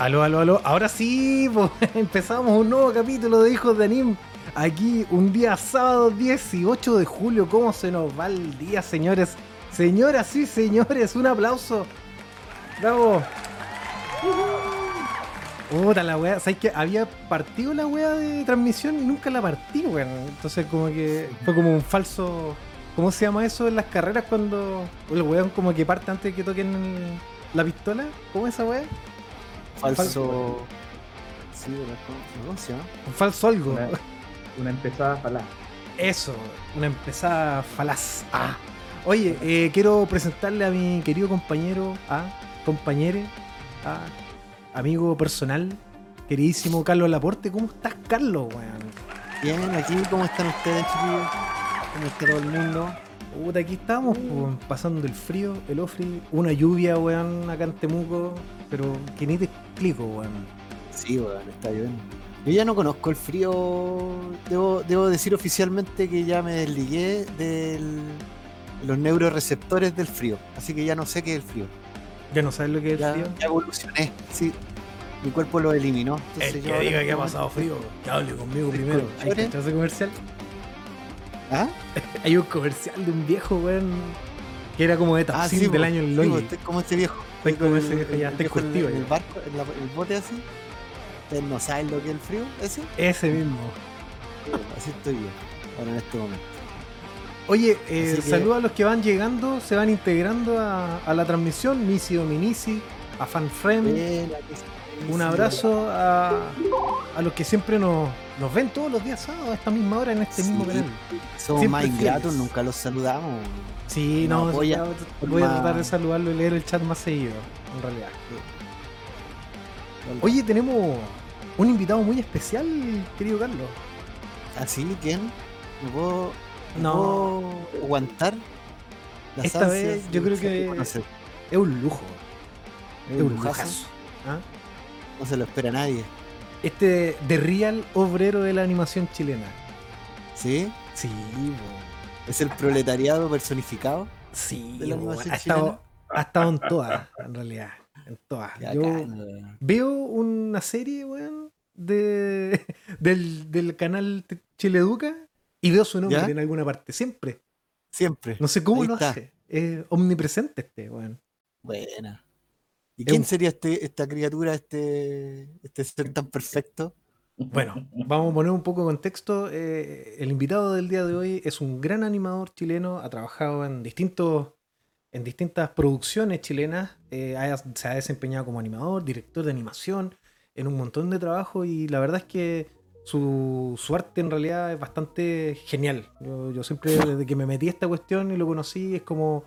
Aló, aló, aló. Ahora sí, pues, empezamos un nuevo capítulo de Hijos de Anim. Aquí, un día sábado 18 de julio. ¿Cómo se nos va el día, señores? Señoras y señores, un aplauso. Bravo. Puta la weá. ¿Sabes que había partido la weá de transmisión y nunca la partí, weón? Entonces, como que fue como un falso. ¿Cómo se llama eso en las carreras cuando el weón como que parte antes de que toquen la pistola? ¿Cómo es esa weá? Falso. Sí, ¿verdad? ¿Cómo- ¿cómo se llama? Un falso algo. Una, una empezada falaz. Eso, una empezada falaz. Ah. Oye, eh, quiero presentarle a mi querido compañero, a compañere, a amigo personal, queridísimo Carlos Laporte. ¿Cómo estás, Carlos, weón? Bien, aquí, ¿cómo están ustedes, chiquillos? ¿Cómo está todo el mundo? Puta, aquí estamos, po, pasando el frío, el ofri, una lluvia, weón, acá en Temuco, pero que ni te explico, weón. Sí, weón, está bien. Yo ya no conozco el frío. Debo, debo decir oficialmente que ya me desligué de los neuroreceptores del frío. Así que ya no sé qué es el frío. Ya no sabes lo que es el frío. ya evolucioné. Sí. Mi cuerpo lo eliminó. Entonces El yo que diga que ha pasado frío, que hable conmigo ¿El primero. ¿Hay cachado ese comercial? ¿Ah? Hay un comercial de un viejo, weón, que era como de Ah, Tapsin sí, del año en Sí, como este viejo. Estoy como ese viejo ya, en curtido el, en el barco, en la- el bote así. Ustedes no saben lo que es el frío, ese. Ese mismo. Así estoy yo, ahora en este momento. Oye, eh, que- saludos a los que van llegando, se van integrando a, a la transmisión. Misi Dominici, a sí, Un abrazo a, a los que siempre nos, nos ven todos los días sábados a esta misma hora en este Sí. mismo canal. Somos siempre más ingratos, nunca los saludamos. Sí, no, ya de voy a tratar de saludarlo y leer el chat más seguido, en realidad. Oye, tenemos un invitado muy especial, querido Carlos. ¿Así? ¿Quién? ¿No puedo, no. No. puedo aguantar? las Esta vez yo creo que-? Es un lujo. Es un lujazo. lujazo. ¿ah? No se lo espera nadie. Este de real obrero de la animación chilena. ¿Sí? Sí, bo. ¿Es el proletariado personificado? sí, ha, estado, chilena. ha estado en todas, en realidad. En todas. Yo veo una serie, weón, de, del, del canal T- Chile Educa y veo su nombre ¿Ya? en alguna parte, siempre. Siempre. No sé cómo Ahí lo está. hace. Es omnipresente este, weón. Buena. ¿Y Es quién un- sería este, esta criatura, este, este ser tan perfecto? Bueno, vamos a poner un poco de contexto. Eh, el invitado del día de hoy es un gran animador chileno, ha trabajado en distintos en distintas producciones chilenas, eh, se ha desempeñado como animador, director de animación, en un montón de trabajo y la verdad es que su, su arte en realidad es bastante genial. Yo, yo siempre, desde que me metí a esta cuestión y lo conocí, es como,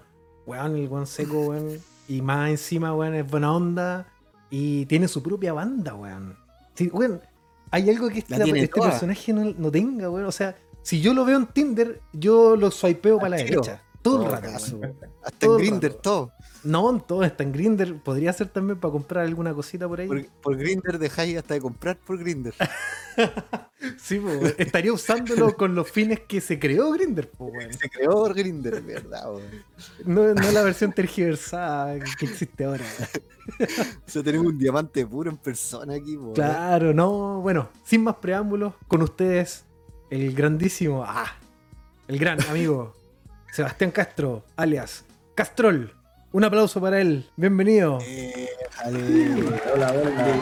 weón, el weón seco, weón, y más encima, weón, es buena onda y tiene su propia banda, weón. Sí, weón, hay algo que La este personaje no, no tenga, weón. O sea, si yo lo veo en Tinder, yo lo swipeo para la derecha. Todo el caso. weón. Hasta Todo en el Grinder, todo. No, todo está en Grinder. Podría ser también para comprar alguna cosita por ahí. Por, por Grinder dejáis hasta de comprar por Grinder. Sí, po, estaría usándolo con los fines que se creó Grinder, po. Se creó por Grinder, verdad, no, no la versión tergiversada que existe ahora. O sea, tenemos un diamante puro en persona aquí, weón. Claro, no. Bueno, sin más preámbulos, con ustedes, el grandísimo, ah, el gran amigo Sebastián Castro, alias Castrol. Un aplauso para él. Bienvenido. Eh. Hola, hola.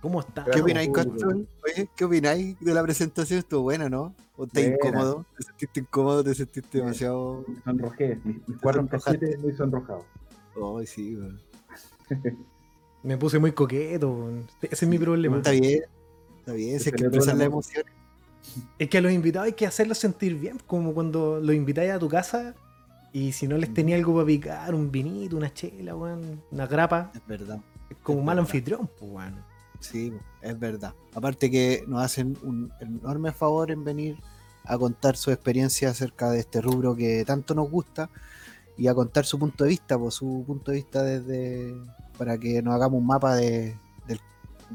¿Cómo está? ¿Qué opináis. Castrol? Oye, ¿qué opináis de la presentación? Estuvo buena, ¿no? ¿O estás Buena. incómodo? ¿Te sentiste incómodo? ¿Te sentiste demasiado.? Me sonrojé. Mis, mis cuatro sonrojaste. cachetes muy sonrojados. Ay, sí, weón. Me puse muy coqueto. weón. Ese es mi problema. Está bien. Está bien, Se hay que salió todo expresar el las emociones. Es que a los invitados hay que hacerlos sentir bien, como cuando los invitáis a tu casa y si no les tenía algo para picar, un vinito, una chela, weón, una grapa, Es verdad. es como Es mal verdad. anfitrión, pues, weón. Sí, es verdad. Aparte que nos hacen un enorme favor en venir a contar su experiencia acerca de este rubro que tanto nos gusta y a contar su punto de vista, pues su punto de vista desde para que nos hagamos un mapa de-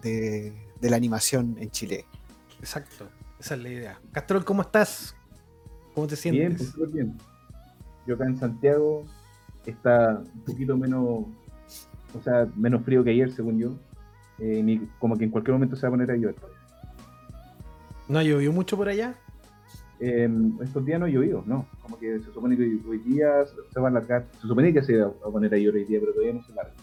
de la animación en Chile. Exacto, esa es la idea. Castrol, ¿cómo estás? ¿Cómo te Bien, sientes? pues súper bien. Yo acá en Santiago está un poquito menos O sea, menos frío que ayer, según yo. Eh, ni- como que en cualquier momento se va a poner a llover. ¿No llovió mucho por allá? Eh, estos días no ha llovido, no. Como que se supone que hoy día se va a alargar. Se supone que se va a poner a llover hoy día, pero todavía no se larga.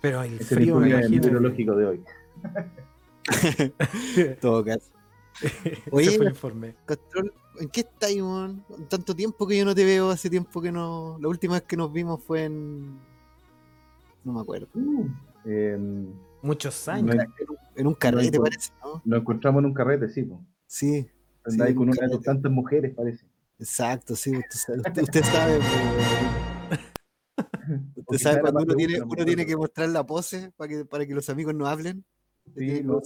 Pero el es el frío me informe imagino. meteorológico de hoy. Todo caso. Oye, informe. ¿en qué estáis, weón? Tanto tiempo que yo no te veo, hace tiempo que no. La última vez que nos vimos fue en. No me acuerdo. Eh, Muchos no- años. En un carrete, No, parece, ¿no? nos encontramos en un carrete, sí. po. Sí, Andáis Sí, con un una de tantas mujeres, parece. exacto, sí. Usted sabe, usted, sabe, usted cuando uno tiene, uno tiene que mostrar la pose para que, para que los amigos no hablen. Sí, pero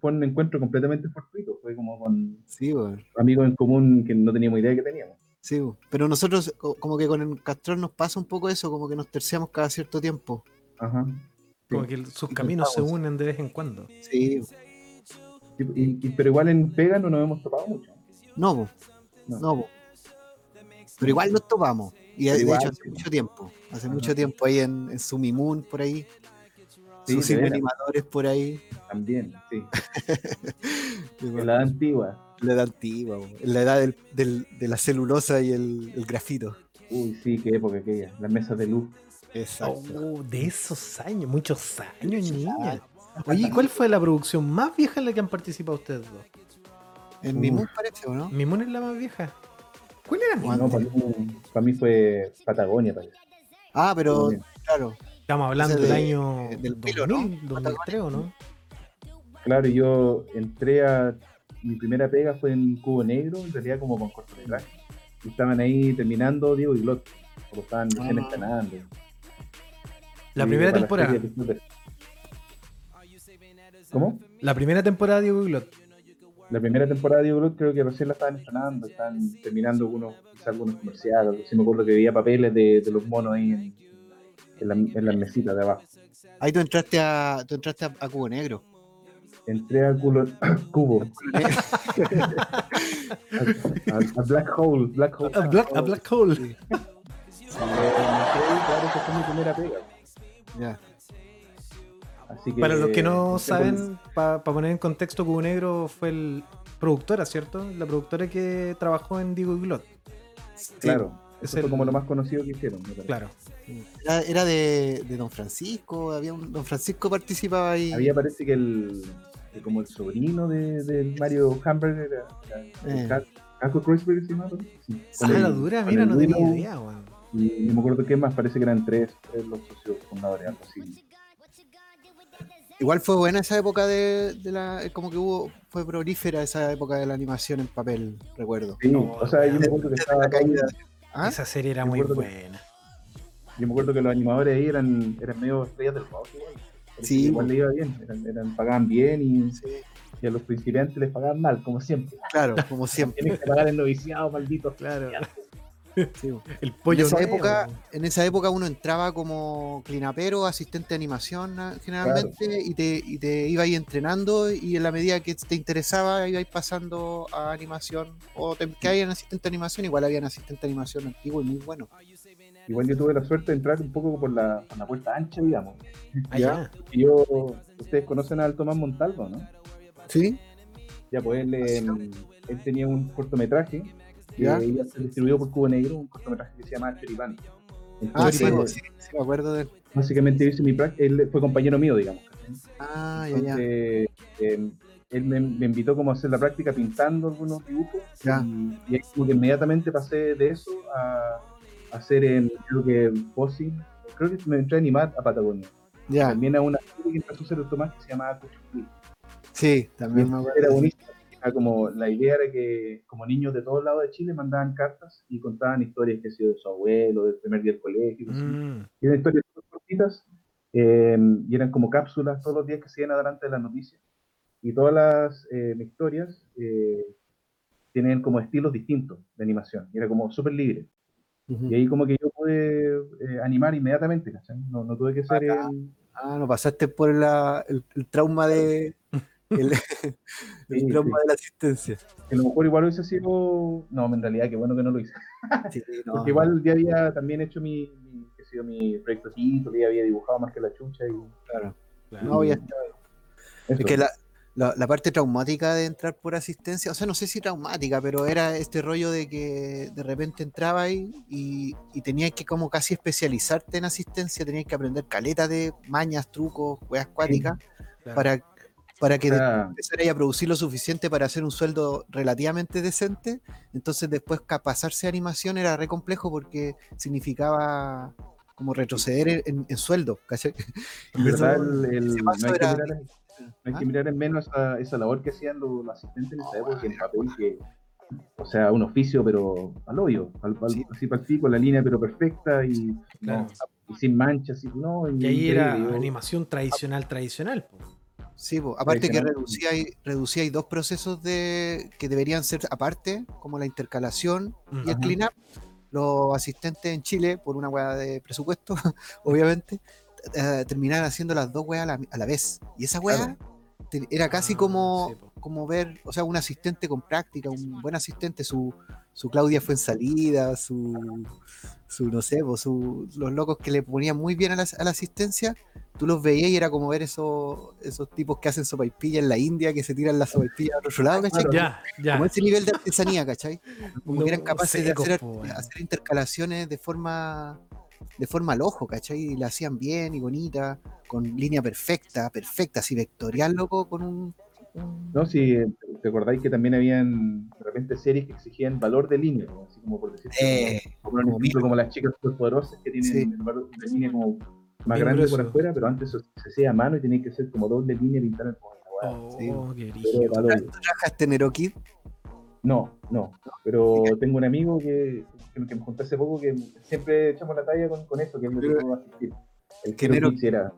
fue, un encuentro completamente fortuito. Fue como con Sí, weón. amigos en común que no teníamos idea que teníamos. Sí, weón. pero nosotros co- como que con el Castrol nos pasa un poco eso, como que nos terciamos cada cierto tiempo. Ajá. Como que sus caminos se unen de vez en cuando. Sí, Y- y- y- pero igual en Pega no nos hemos topado mucho. no. No. no, pero igual nos topamos. Y Pero de igual, hecho hace sí. mucho tiempo, hace Ajá. mucho tiempo ahí en, en Sumimun, por ahí. Sí, sus animadores por ahí. También, sí. En la edad antigua. La edad antigua, la edad del, del- de la celulosa y el, el grafito. Uy, sí, qué época aquella. Las mesas de luz. Exacto. Oh, de esos años, muchos años, Muchos niña. años. Oye, ¿cuál fue la producción más vieja en la que han participado ustedes dos? En Uf. Mimun parece, ¿o no? Mimón es la más vieja. ¿Cuál era Mimón? No, para mí, para mí fue Patagonia, parece. Ah, pero Patagonia. claro. Estamos hablando del de- año del 2000, pilo, ¿no? 2003, ¿o no? Claro, y yo entré a. Mi primera pega fue en Cubo Negro, en realidad como con cortometraje. Y estaban ahí terminando Diego y Glot. Como estaban recién Ah. estrenando. La Y primera temporada. de. ¿Cómo? La primera temporada de Diego y Glot. La primera temporada de Diego Glot creo que recién la estaban estrenando, estaban terminando algunos, quizá algunos comerciales. Sí me acuerdo que veía papeles de, de los monos ahí en, en, la, en las mesitas de abajo. Ahí tú entraste a, tú entraste a, a Cubo Negro. Entré a culo, cubo, a, a- a Black Hole, Black Hole. A Black, a Black Hole. Sí. Claro, esa fue mi primera pega. Ya. Así que, Para los que no saben, para poner en contexto, Cubo Negro fue el productora, ¿cierto? La productora que trabajó en Diego y Glot. Claro, es eso fue el- como lo más conocido que hicieron. me. Claro. Era, era de, de Don Francisco, había un Don Francisco participaba ahí. Había parece que el, que como el sobrino de, de Mario Hamburger era, era Eh. Ca- Caco Kreuzberg, ¿se llama? Sí, Ah, la dura, mira, no tenía idea, weón. Y no me acuerdo qué más, parece que eran tres, tres los socios fundadores, algo así. Igual fue buena esa época de, de la, como que hubo, fue prolífera esa época de la animación en papel, recuerdo. Sí, No, o sea, yo me acuerdo que estaba caída. ¿Ah? Esa serie era muy buena. Yo me acuerdo que los animadores ahí eran, eran medio estrellas del rock. igual. Sí, Igual le iba bien, eran, eran- pagaban bien y, Sí, y a los principiantes les pagaban mal, como siempre. claro, como siempre. Tienen que pagar el noviciado, maldito. Claro. sí. El En pollo esa, nuevo. época, en esa época uno entraba como clinapero, asistente de animación ah, generalmente, y, te, y te iba ahí entrenando y en la medida que te interesaba ibais pasando a animación o te que en asistente de animación, igual había un asistente de animación antiguo y muy bueno. Igual yo tuve la suerte de entrar un poco por la, por la puerta ancha, digamos. Allá. Y yo, ustedes conocen al Tomás Montalvo, ¿no? ¿Sí? Ya, pues él, eh, él tenía un cortometraje que Ya. iba a ser distribuido por Cubo Negro, un cortometraje que se llama Choripán. Ah, sí, sí, sí, me acuerdo de él. Básicamente hice mi práctica, él fue compañero mío, digamos. Ah, ya, ya. Entonces, eh, él me, me invitó como a hacer la práctica pintando algunos dibujos Ya. y, y ahí como que inmediatamente pasé de eso a hacer en, creo que Fossil, creo que me entré a animar a Patagonia. Ya, También a una serie que empezó a hacer el Tomás que se llamaba Cuchucuy. sí, también me Era acuerdo. buenísimo. Era como, la idea era que como niños de todos lados de Chile mandaban cartas y contaban historias que ha sido de su abuelo, del primer día del colegio. Mm. Y eran historias cortitas eh, y eran como cápsulas todos los días que se iban adelante de las noticias. Y todas las eh, historias eh, tienen como estilos distintos de animación. Y era como súper libre. Y ahí como que yo pude eh, animar inmediatamente, ¿cachai? No, no tuve que ser... El- Ah, no pasaste por la, el, el trauma de el, el Sí, trauma sí. de la asistencia. que a lo mejor igual hubiese sido... No, en realidad, qué bueno que no lo hice. Sí, no, Porque igual ya había también hecho mi, mi- qué sido mi proyecto Tito, que había dibujado más que la chucha y Claro. Claro. No, ya eso. Es que la, la- la parte traumática de entrar por asistencia, o sea, no sé si traumática, pero era este rollo de que de repente entraba ahí y, y tenías que como casi especializarte en asistencia, tenías que aprender caleta de mañas, trucos, weas cuáticas, Claro. para, para que empezarais a producir lo suficiente para hacer un sueldo relativamente decente. Entonces después pasarse a animación era re complejo porque significaba como retroceder en, sueldo, ¿cachai? En verdad, el- el- ese no paso hay, que era- mirar, no hay ¿Ah? que mirar en menos esa, esa labor que hacían los, los asistentes en esa época, que en papel, que, o sea, un oficio, pero al hoyo, al, al- Sí. así para el pico, la línea, pero perfecta y, Claro. no, y sin manchas, y, no, Y ahí era yo- animación tradicional, tradicional. po. Sí, po. aparte que reducía y, reducía y dos procesos de que deberían ser aparte, como la intercalación y el Ajá. cleanup. Los asistentes en Chile, por una hueá de presupuesto, obviamente, eh, terminaban haciendo las dos weas a la, a la vez. Y esa Claro. te- era casi Ah, como, sí, como ver, o sea, un asistente con práctica, un buen asistente, su, su Claudia fue en salida, su, su no sé, su, los locos que le ponían muy bien a la, a la asistencia, tú los veías y era como ver esos, esos tipos que hacen sopaipilla en la India, que se tiran la sopaipilla al otro lado, ¿cachai? Ya, ya. Como ese nivel de artesanía, ¿cachai? Como No, que eran capaces secos, de hacer, po, weón. hacer intercalaciones de forma de forma al ojo, ¿cachai? Y la hacían bien y bonita, con línea perfecta, perfecta, así vectorial, loco, con un... un- No, si te acordáis que también habían de repente series que exigían valor de línea, ¿no? así como por decir, Eh, como, por ejemplo, como las chicas superpoderosas que tienen Sí. el valor de línea como más Bien grande por afuera, pero antes se, hacía a mano y tenía que ser como doble línea pintar el Oh, Sí. qué pero brígido. al hoyo. ¿Tú trabajaste en? No, no. Pero tengo un amigo que, que, que me conté hace poco que siempre echamos la talla con, con eso, que me Pero- dijo asistir. El que que Nero- era.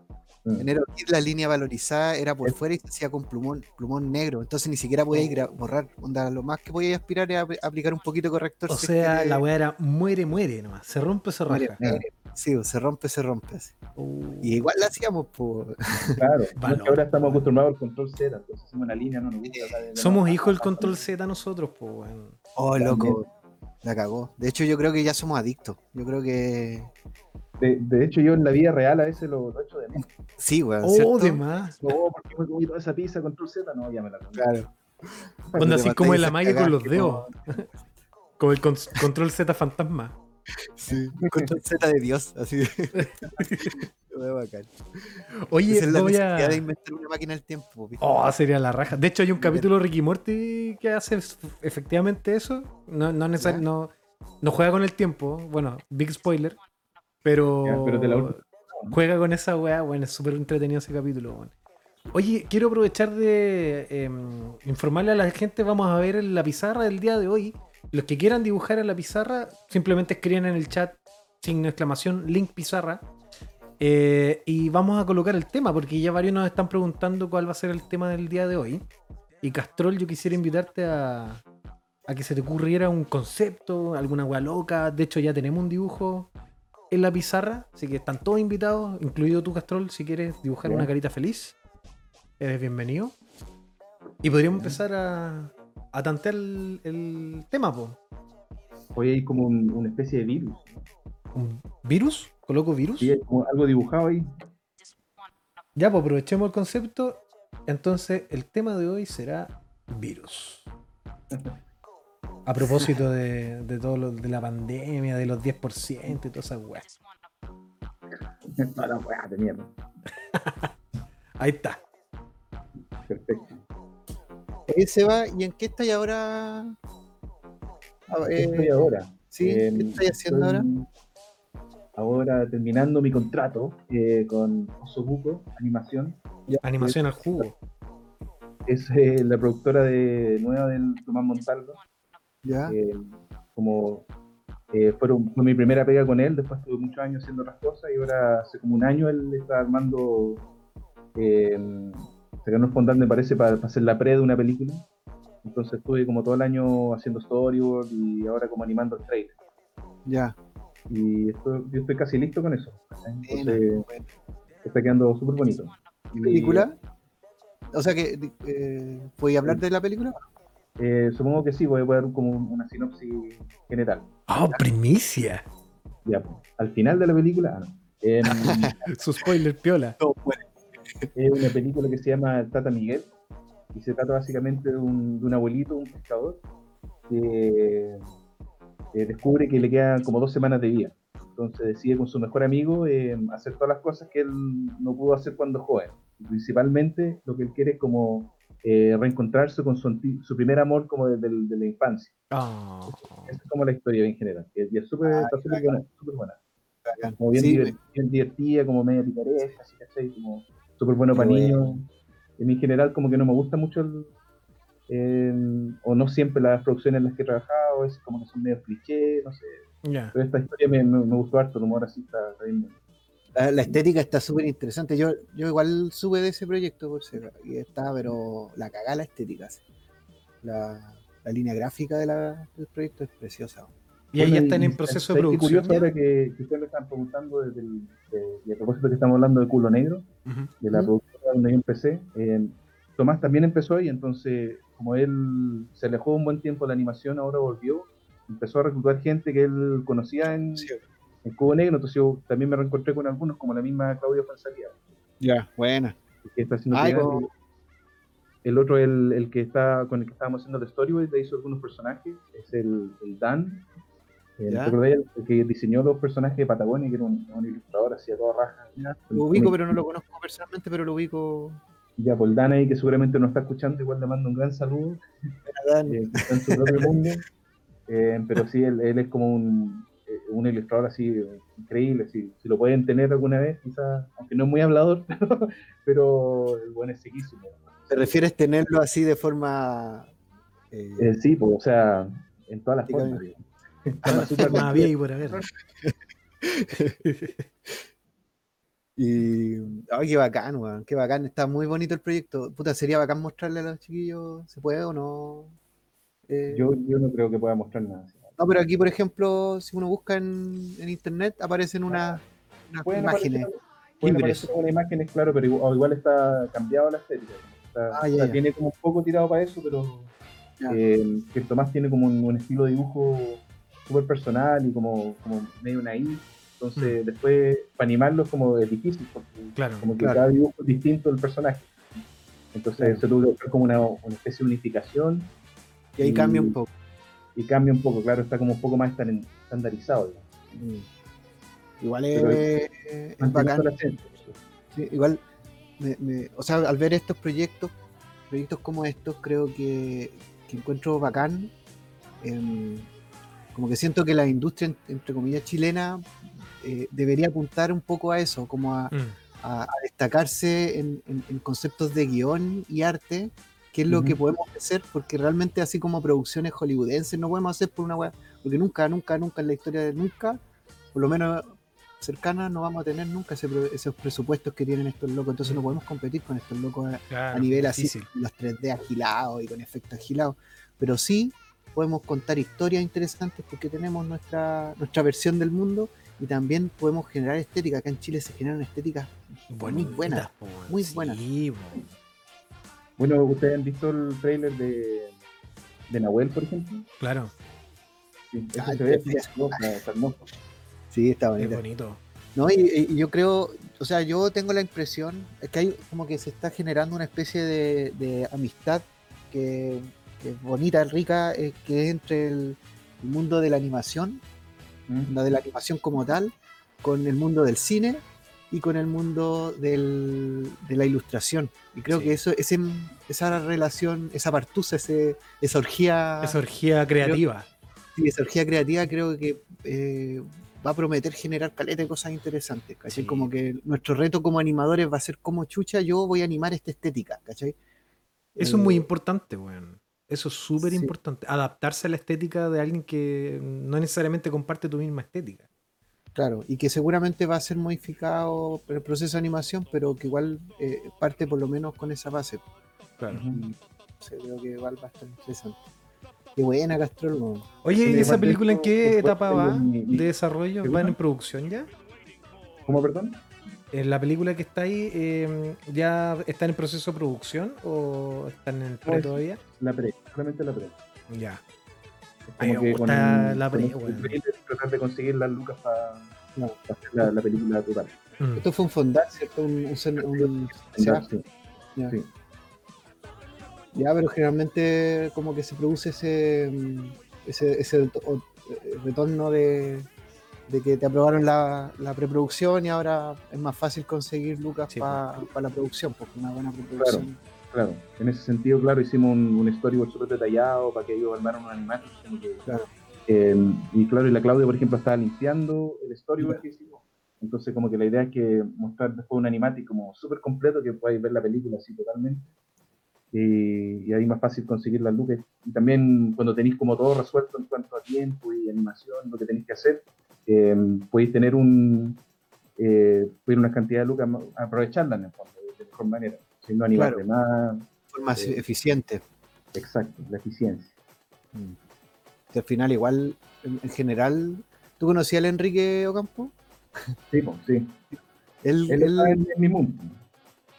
Mm. En Nerokid la línea valorizada era por fuera y se hacía con plumón, plumón negro, entonces ni siquiera podías gra- borrar, onda, lo más que podías aspirar era ap- aplicar un poquito de corrector. O sea, la weá era muere, muere nomás. Se rompe, se raja. Sí, se rompe, se rompe. Uh, Y igual la hacíamos, pues. Claro. Ahora estamos acostumbrados al control Z, entonces hacemos una línea, no nos gusta. de- Somos hijos del control Z nosotros, pues. Oh, También. loco. La cagó. De hecho, yo creo que ya somos adictos. Yo creo que. De, de hecho, yo en la vida real a veces lo, lo echo de menos. Sí, weón. Oh, ¿cierto? de más. No, porque me comí toda esa pizza control Z, no, ya me la comí. Claro. Onda así como en matáis la esas magia con los dedos. Como el con- control Z fantasma. Sí. Control Z de Dios. Así. Muy bacán. Oye, Esa es la voy a. de inventar una máquina del tiempo. ¿viste? Oh, sería la raja. De hecho, hay un capítulo de Ricky Morty que hace efectivamente eso. No, no, no, no juega con el tiempo. Bueno, big spoiler. Pero, Ya, pero la juega con esa weá. Bueno, es súper entretenido ese capítulo. weón. Oye, quiero aprovechar de em, informarle a la gente. Vamos a ver en la pizarra del día de hoy. Los que quieran dibujar en la pizarra, simplemente escriben en el chat, signo exclamación, link pizarra. Eh, y vamos a colocar el tema, porque ya varios nos están preguntando cuál va a ser el tema del día de hoy. Y Castrol, yo quisiera invitarte a, a que se te ocurriera un concepto, alguna weá loca. De hecho, ya tenemos un dibujo en la pizarra, así que están todos invitados, incluido tú, Castrol, si quieres dibujar una carita feliz. Eres bienvenido. Y podríamos empezar a, a tantear el, el tema, po. Hoy hay como un- una especie de virus. ¿Un virus? ¿Coloco virus? Sí, hay como algo dibujado ahí. Ya, pues aprovechemos el concepto. Entonces, el tema de hoy será virus. A propósito de, de todo lo de la pandemia, de los 10% y todas esas weas. Toda la weá de mierda. Ahí está. Perfecto. Oye, Seba, ¿y en qué estáis ahora? Ah, ¿Qué eh, estoy ahora? sí, ¿qué Eh, estáis haciendo ahora? estoy Ahora terminando mi contrato eh, con Osobuco Animación. Animación al jugo. Es eh, la productora de nueva del Tomás Montalvo. Ya. Eh, como eh, fueron, fue mi primera pega con él, después tuve muchos años haciendo otras cosas y ahora hace como un año él está armando, eh, sacando un fondant me parece para, para hacer la pre de una película. Entonces estuve como todo el año haciendo storyboard y ahora como animando el trailer. Ya. Y esto- yo estoy casi listo con eso. Entonces está quedando súper bonito. Y, ¿Película? O sea que, eh, ¿podéis hablar de la película? Eh, supongo que sí, voy a dar como una sinopsis general. ¡Oh, primicia! Ya, pues, al final de la película, ah, no. Em, Su spoiler piola. No, bueno, es una película que se llama Tata Miguel y se trata básicamente de un, de un abuelito, un pescador, que eh, descubre que le quedan como dos semanas de vida. Entonces decide con su mejor amigo eh, hacer todas las cosas que él no pudo hacer cuando joven. Principalmente lo que él quiere es como eh, reencontrarse con su, anti- su primer amor como de, de- de la infancia. Ah. Esa es como la historia en general. Y, y es súper Ah, buena, súper buena. Como bien, Sí, diver- bien divertida, como media picaresca, así, ¿cachai? Como súper bueno para bueno. niños. Mí en general como que no me gusta mucho el, el- o no siempre las producciones en las que he trabajado, es como que son medio cliché, no sé. Pero esta historia me, me, me gustó harto, el humor así está, está bien. La, la estética está súper interesante. Yo, yo igual sube de ese proyecto, por si y está, pero la cagada la estética. sí. La, la línea gráfica de la- del proyecto es preciosa. Y ahí ya Bueno, están y- en proceso de ¿sabes qué producción. curioso ahora que, que ustedes me están preguntando desde el, de- y a propósito que estamos hablando de Culo Negro, Ujú. de la ¿Mm? productora donde yo empecé, eh, Tomás también empezó ahí, entonces como él se alejó un buen tiempo de la animación, ahora volvió, empezó a reclutar gente que él conocía en, en Cubo Negro, entonces yo también me reencontré con algunos, como la misma Claudia Fanzaría, Ya, buena. que está haciendo Ay, como- el otro, el, el que está con el que estábamos haciendo el storyboard, le hizo algunos personajes, es el, el Dan, eh. El, el que diseñó los personajes de Patagonia, que era un, un ilustrador así a toda raja. Lo ubico, pero no lo conozco personalmente, pero lo ubico. Ya, por el Dan ahí, que seguramente nos está escuchando, igual le mando un gran saludo, Dan. eh, está en su propio mundo. Eh, pero sí, él, él es como un, un ilustrador así eh, increíble. Si, si lo pueden tener alguna vez, quizás, aunque no es muy hablador, pero el buen es sequísimo. ¿Te refieres tenerlo así de forma. eh, Eh, sí, pues, o sea, en todas las Sí, formas. había y por haber. Y. Ay, qué bacán, weón. Qué bacán. Está muy bonito el proyecto. Puta, sería bacán mostrarle a los chiquillos. ¿Se puede o no? Eh, Yo, yo no creo que pueda mostrar nada. así. No, pero aquí, por ejemplo, si uno busca en, en internet, aparecen unas, unas Pueden imágenes. aparecer, pueden aparecer algunas imágenes, claro, pero igual, igual está cambiado la estética. Está- Ah, ya, ya. Tiene como un poco tirado para eso, pero Ya. eh, que Tomás tiene como un, un estilo de dibujo súper personal y como, como medio naif. Entonces, después, para animarlo es como es difícil, porque Claro. como que Claro. cada dibujo es distinto del personaje. Entonces, Claro. se tuvo que buscar como una, una especie de unificación Y ahí cambia un poco. Y cambia un poco, claro, está como un poco más estan- estandarizado. Mm. Igual Pero es, es bacán. Sí, igual, me- me- o sea, al ver estos proyectos, proyectos como estos, creo que, que encuentro bacán. em, como que siento que la industria, en- entre comillas, chilena eh, debería apuntar un poco a eso, como a, Mm. a- a destacarse en, en- en conceptos de guion y arte, que es lo Ujú. que podemos hacer, porque realmente así como producciones hollywoodenses no podemos hacer por una wea, porque nunca, nunca, nunca en la historia de nunca, por lo menos cercana, no vamos a tener nunca ese esos presupuestos que tienen estos locos, entonces no podemos competir con estos locos a, Claro, a nivel así, difícil. los 3D agilados y con efectos agilados, pero sí podemos contar historias interesantes porque tenemos nuestra, nuestra versión del mundo y también podemos generar estética. Acá en Chile se generan estéticas muy Bonitas, buenas. muy Sí, buenas. po. Bueno, ¿ustedes han visto el trailer de, de Nahuel, por ejemplo? Claro, Sí, está hermoso. Sí, está es bonita. bonito. No, y, y yo creo, o sea, yo tengo la impresión es que hay como que se está generando una especie de, de amistad que, que es bonita, rica, eh, que es entre el, el mundo de la animación, ¿Mm? la de la animación como tal, con el mundo del cine y con el mundo del- de la ilustración. Y creo Sí. que eso, ese, esa relación, esa partusa, ese, esa orgía, Esa orgía creativa. sí, esa orgía creativa creo que eh, va a prometer generar caleta de cosas interesantes, ¿cachai? Sí. Como que nuestro reto como animadores va a ser como chucha, yo voy a animar esta estética, ¿cachai? Eso es muy Eh, importante, weón. Eso es súper Sí. importante. Adaptarse a la estética de alguien que no necesariamente comparte tu misma estética. Claro, y que seguramente va a ser modificado por el proceso de animación, pero que igual eh, parte por lo menos con esa base. Claro. Ujú. O sea, creo que igual va a estar interesante. Qué buena, Castrol. weón. Oye, ¿y esa película en qué etapa va de desarrollo? ¿Qué ¿Van en producción ya? ¿Cómo, perdón? ¿En la película que está ahí eh, ya está en proceso de producción o están en el pre No, todavía? La pre, solamente la pre. Ya. A mí Como me que con, gusta la con pre- trailer tratar de conseguir las lucas para No. hacer la, la película total. Mm. Esto fue un fondar, ¿cierto? Un, un, un- Ya, sí. ya. sí. Ya, pero generalmente como que se produce ese mm, ese, ese eh, retorno de, de que te aprobaron la, la preproducción y ahora es más fácil conseguir lucas Sí, para la producción, porque una buena preproducción. Claro, en ese sentido, claro, hicimos un, un storyboard súper detallado para que ellos armaran un que- Claro. eh, y claro, y la Claudia, por ejemplo, estaba limpiando el storyboard Ya. que hicimos. Entonces, como que la idea es que mostrar después un animatic como súper completo, que podáis ver la película así totalmente. Y, y ahí más fácil conseguir las lucas. Y también cuando tenéis como todo resuelto en cuanto a tiempo y animación, lo que tenéis que hacer, eh, podéis tener un eh, una cantidad de lucas, aprovecharlas en el fondo, de mejor manera. Si no animar Claro. de más, forma Sí. eficiente. Exacto, la eficiencia. Que al final igual, en, en general, ¿tú conocías al Enrique Ocampo? Sí, pues, sí. Él, Él él- está en, en mi mundo.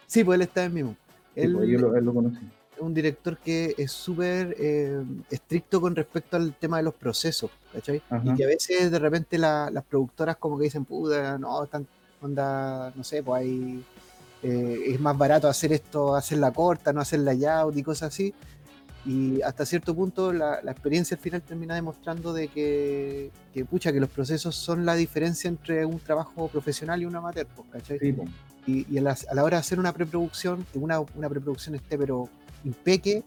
sí, pues él está en. Sí, Él pues, yo lo, él lo conocí. es un director que es súper eh, estricto con respecto al tema de los procesos, ¿cachai? Ajá. Y que a veces de repente la- las productoras como que dicen, puta, no, están, onda, no sé, pues hay, eh, es más barato hacer esto, hacerla corta, no hacerla layout y cosas así. Y hasta cierto punto la, la experiencia al final termina demostrando de que, que, pucha, que los procesos son la diferencia entre un trabajo profesional y un amateur, pues, ¿cachai? Sí, y, y a, la, a la hora de hacer una preproducción, que una, una preproducción esté pero impeque,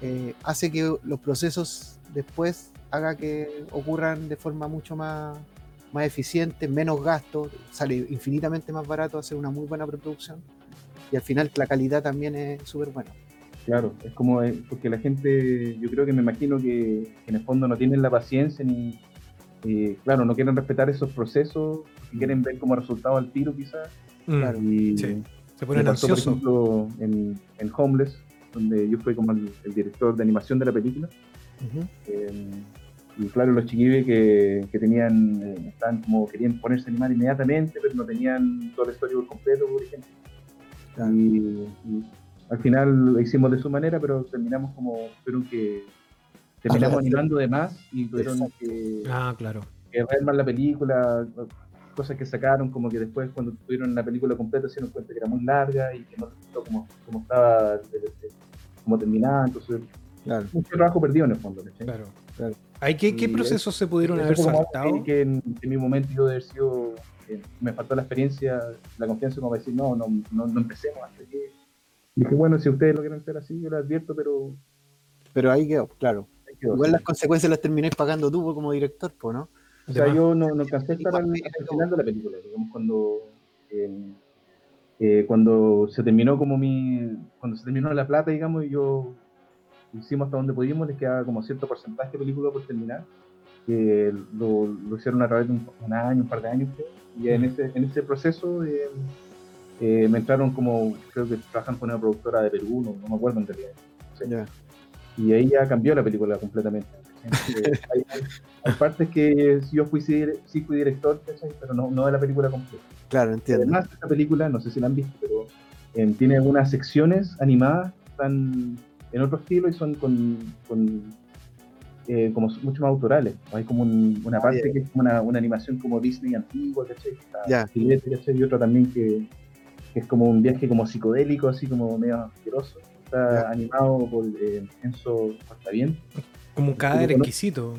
eh, hace que los procesos después haga que ocurran de forma mucho más, más eficiente, menos gasto, sale infinitamente más barato hacer una muy buena preproducción y al final la calidad también es súper buena. Claro, es como eh, porque la gente, yo creo que me imagino que, que en el fondo no tienen la paciencia ni, eh, claro, no quieren respetar esos procesos, que quieren ver como resultado al tiro quizás. Mm. Claro. Y Sí. Se ponen pasó, por ejemplo, en, en Homeless, donde yo fui como el, el director de animación de la película. Eh, y claro, los chiquibes que, que tenían, eh, estaban como, querían ponerse a animar inmediatamente, pero no tenían todo el storyboard completo, por ejemplo. Claro. Y, y al final lo hicimos de su manera, pero terminamos como, tuvieron que, terminamos animando de más y tuvieron Exacto. que, Ah, claro. que rearmar la película, cosas que sacaron, como que después cuando tuvieron la película completa se dieron cuenta que era muy larga y que no resultó como, como estaba, de- de- como terminada, entonces Claro. mucho trabajo perdido en el fondo. Claro. Claro. ¿Hay qué, procesos se pudieron haber saltado? Que, en, en mi momento yo de haber sido, eh, me faltó la experiencia, la confianza como para decir, no, no, no, no empecemos hasta que... Dije, bueno, si ustedes lo quieren hacer así, yo lo advierto, pero... Pero ahí quedó, claro. ahí quedó. Igual las consecuencias las termináis pagando tú como director, pues, ¿no? O sea, De más. yo no, no alcancé a estar al, el final de la película, digamos, cuando, eh, eh, cuando se terminó como mi, cuando se terminó la plata, digamos, y yo hicimos hasta donde pudimos, les quedaba como cierto porcentaje de película por terminar, que lo, lo hicieron a través de un, un año, un par de años, creo, y en ese, en ese proceso eh, eh, me entraron como, creo que trabajan con una productora de Perú, no, no me acuerdo en realidad, Sí. Ya. y ahí ya cambió la película completamente. Eh, hay, hay partes que yo fui, sí, sí fui director, ¿cachai? pero no, no de la película completa. Claro, entiendo. Además, esta película, no sé si la han visto, pero eh, tiene algunas secciones animadas, están en otro estilo y son con, con eh, como mucho más autorales. Hay como un- una Ah, parte que es como una, una animación como Disney antigua, ¿cachai? ¿cachai? Y otra también que, que es como un viaje como psicodélico, así como medio asqueroso. Está animado por eh, Enzo Costaviente. Como un cadáver ¿Lo conoces? exquisito.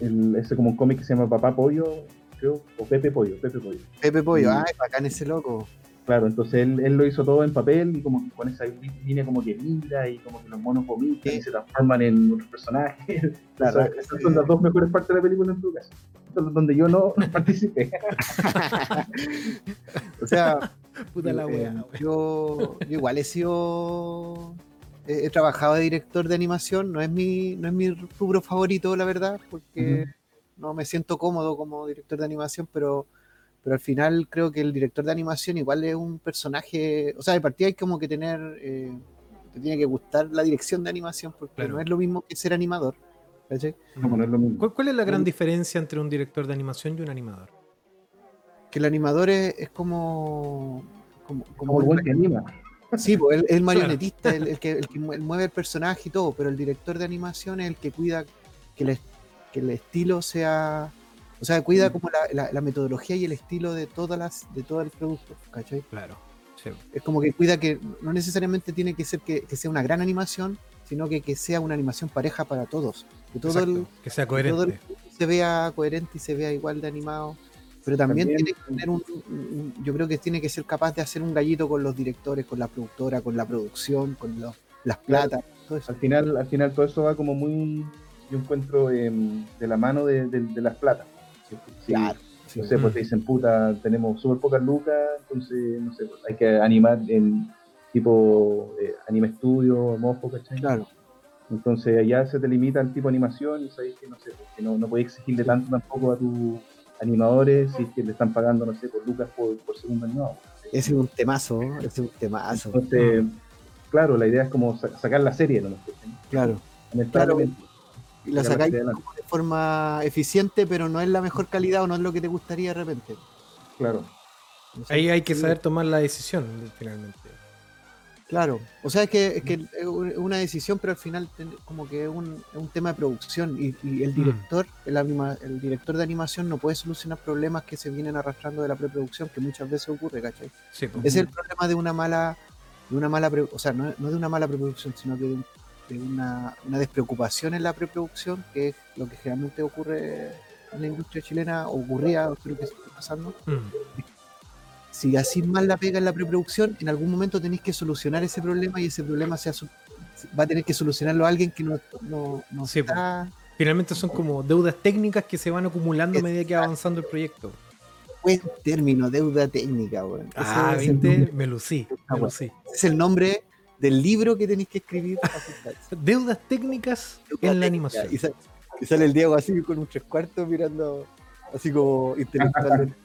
el, ese como un cómic que se llama Papá Pollo, creo, o Pepe Pollo, Pepe Pollo. Pepe Pollo, Mm. ay, bacán ese loco. Claro, entonces él, él lo hizo todo en papel y como que con esa línea como que vibra y como que los monos vomitan Sí. y se transforman en otros personajes. Claro, Esas- esas son las dos mejores partes de la película en tu caso. Donde yo no participé. O sea, Puta la eh, wea. wea. yo, yo igual he sido. He, he trabajado de director de animación, no es mi, no es mi rubro favorito, la verdad, porque no me siento cómodo como director de animación, pero, pero al final creo que el director de animación igual es un personaje. O sea, de partida hay como que tener. eh, te tiene que gustar la dirección de animación, porque Claro. no es lo mismo que ser animador. No, no es lo mismo. ¿Cuál, cuál es la gran diferencia entre un director de animación y un animador? Que el animador es, es como. Como, como Como el buen que anima. Sí, pues el, el marionetista, el, el que, el que mue- mueve el personaje y todo, pero el director de animación es el que cuida que, el, que el estilo sea. O sea, cuida Mm. como la, la- la metodología y el estilo de todas las, de todo el producto, ¿cachai? Claro. Sí. Es como que cuida que no necesariamente tiene que ser que, que sea una gran animación, sino que, que sea una animación pareja para todos. Que todo el, Exacto, que sea que todo el coherente. se vea coherente y se vea igual de animado. Pero también, También- tiene que tener un, un- yo creo que tiene que ser capaz de hacer un gallito con los directores, con la productora, con la producción, con los- las platas, todo eso. Al final, al final todo eso va como muy, yo encuentro em, de la mano de, de- de las platas. Sí, Claro. sí. No sé, pues Mm. te dicen, puta, tenemos súper pocas lucas, entonces, no sé, pues, hay que animar en tipo eh, anime estudio, mofo, ¿cachai? Claro. Entonces allá se te limita el tipo de animación y sabes que no sé, pues, que no, no puedes exigirle tanto tampoco a tus animadores si es que le están pagando, no sé, por lucas por, por segundo animado. Ese es un temazo, ese es un temazo. Entonces, claro, la idea es como sa- sacar la serie, ¿no? Claro. Lamentablemente. Y la sacáis adelante. de forma eficiente, pero no es la mejor calidad o no es lo que te gustaría de repente. Claro. No sé. Ahí hay que saber tomar la decisión, finalmente. Claro, o sea, es que, es que es una decisión, pero al final como que es un, es un tema de producción y, y el Mm. director, el, anima- el director de animación no puede solucionar problemas que se vienen arrastrando de la preproducción, que muchas veces ocurre, ¿cachai? Sí, pues. Es el problema de una mala, de una mala, pre- o sea, no, no de una mala preproducción, sino que de, un- de una, una despreocupación en la preproducción, que es lo que generalmente ocurre en la industria chilena, o ocurría, creo que está pasando. Mm. Si así mal la pega en la preproducción, en algún momento tenéis que solucionar ese problema y ese problema su- va a tener que solucionarlo alguien que no, no, no Sí, está Finalmente son como deudas técnicas que se van acumulando a medida que va avanzando el proyecto. buen término, deuda técnica, Ah, ¿viste? Me lucí, me lucí. es el nombre del libro que tenéis que escribir. Deudas técnicas Deuda en la técnica. animación. Y sale, y sale el Diego así con un tres cuartos mirando así como intelectual.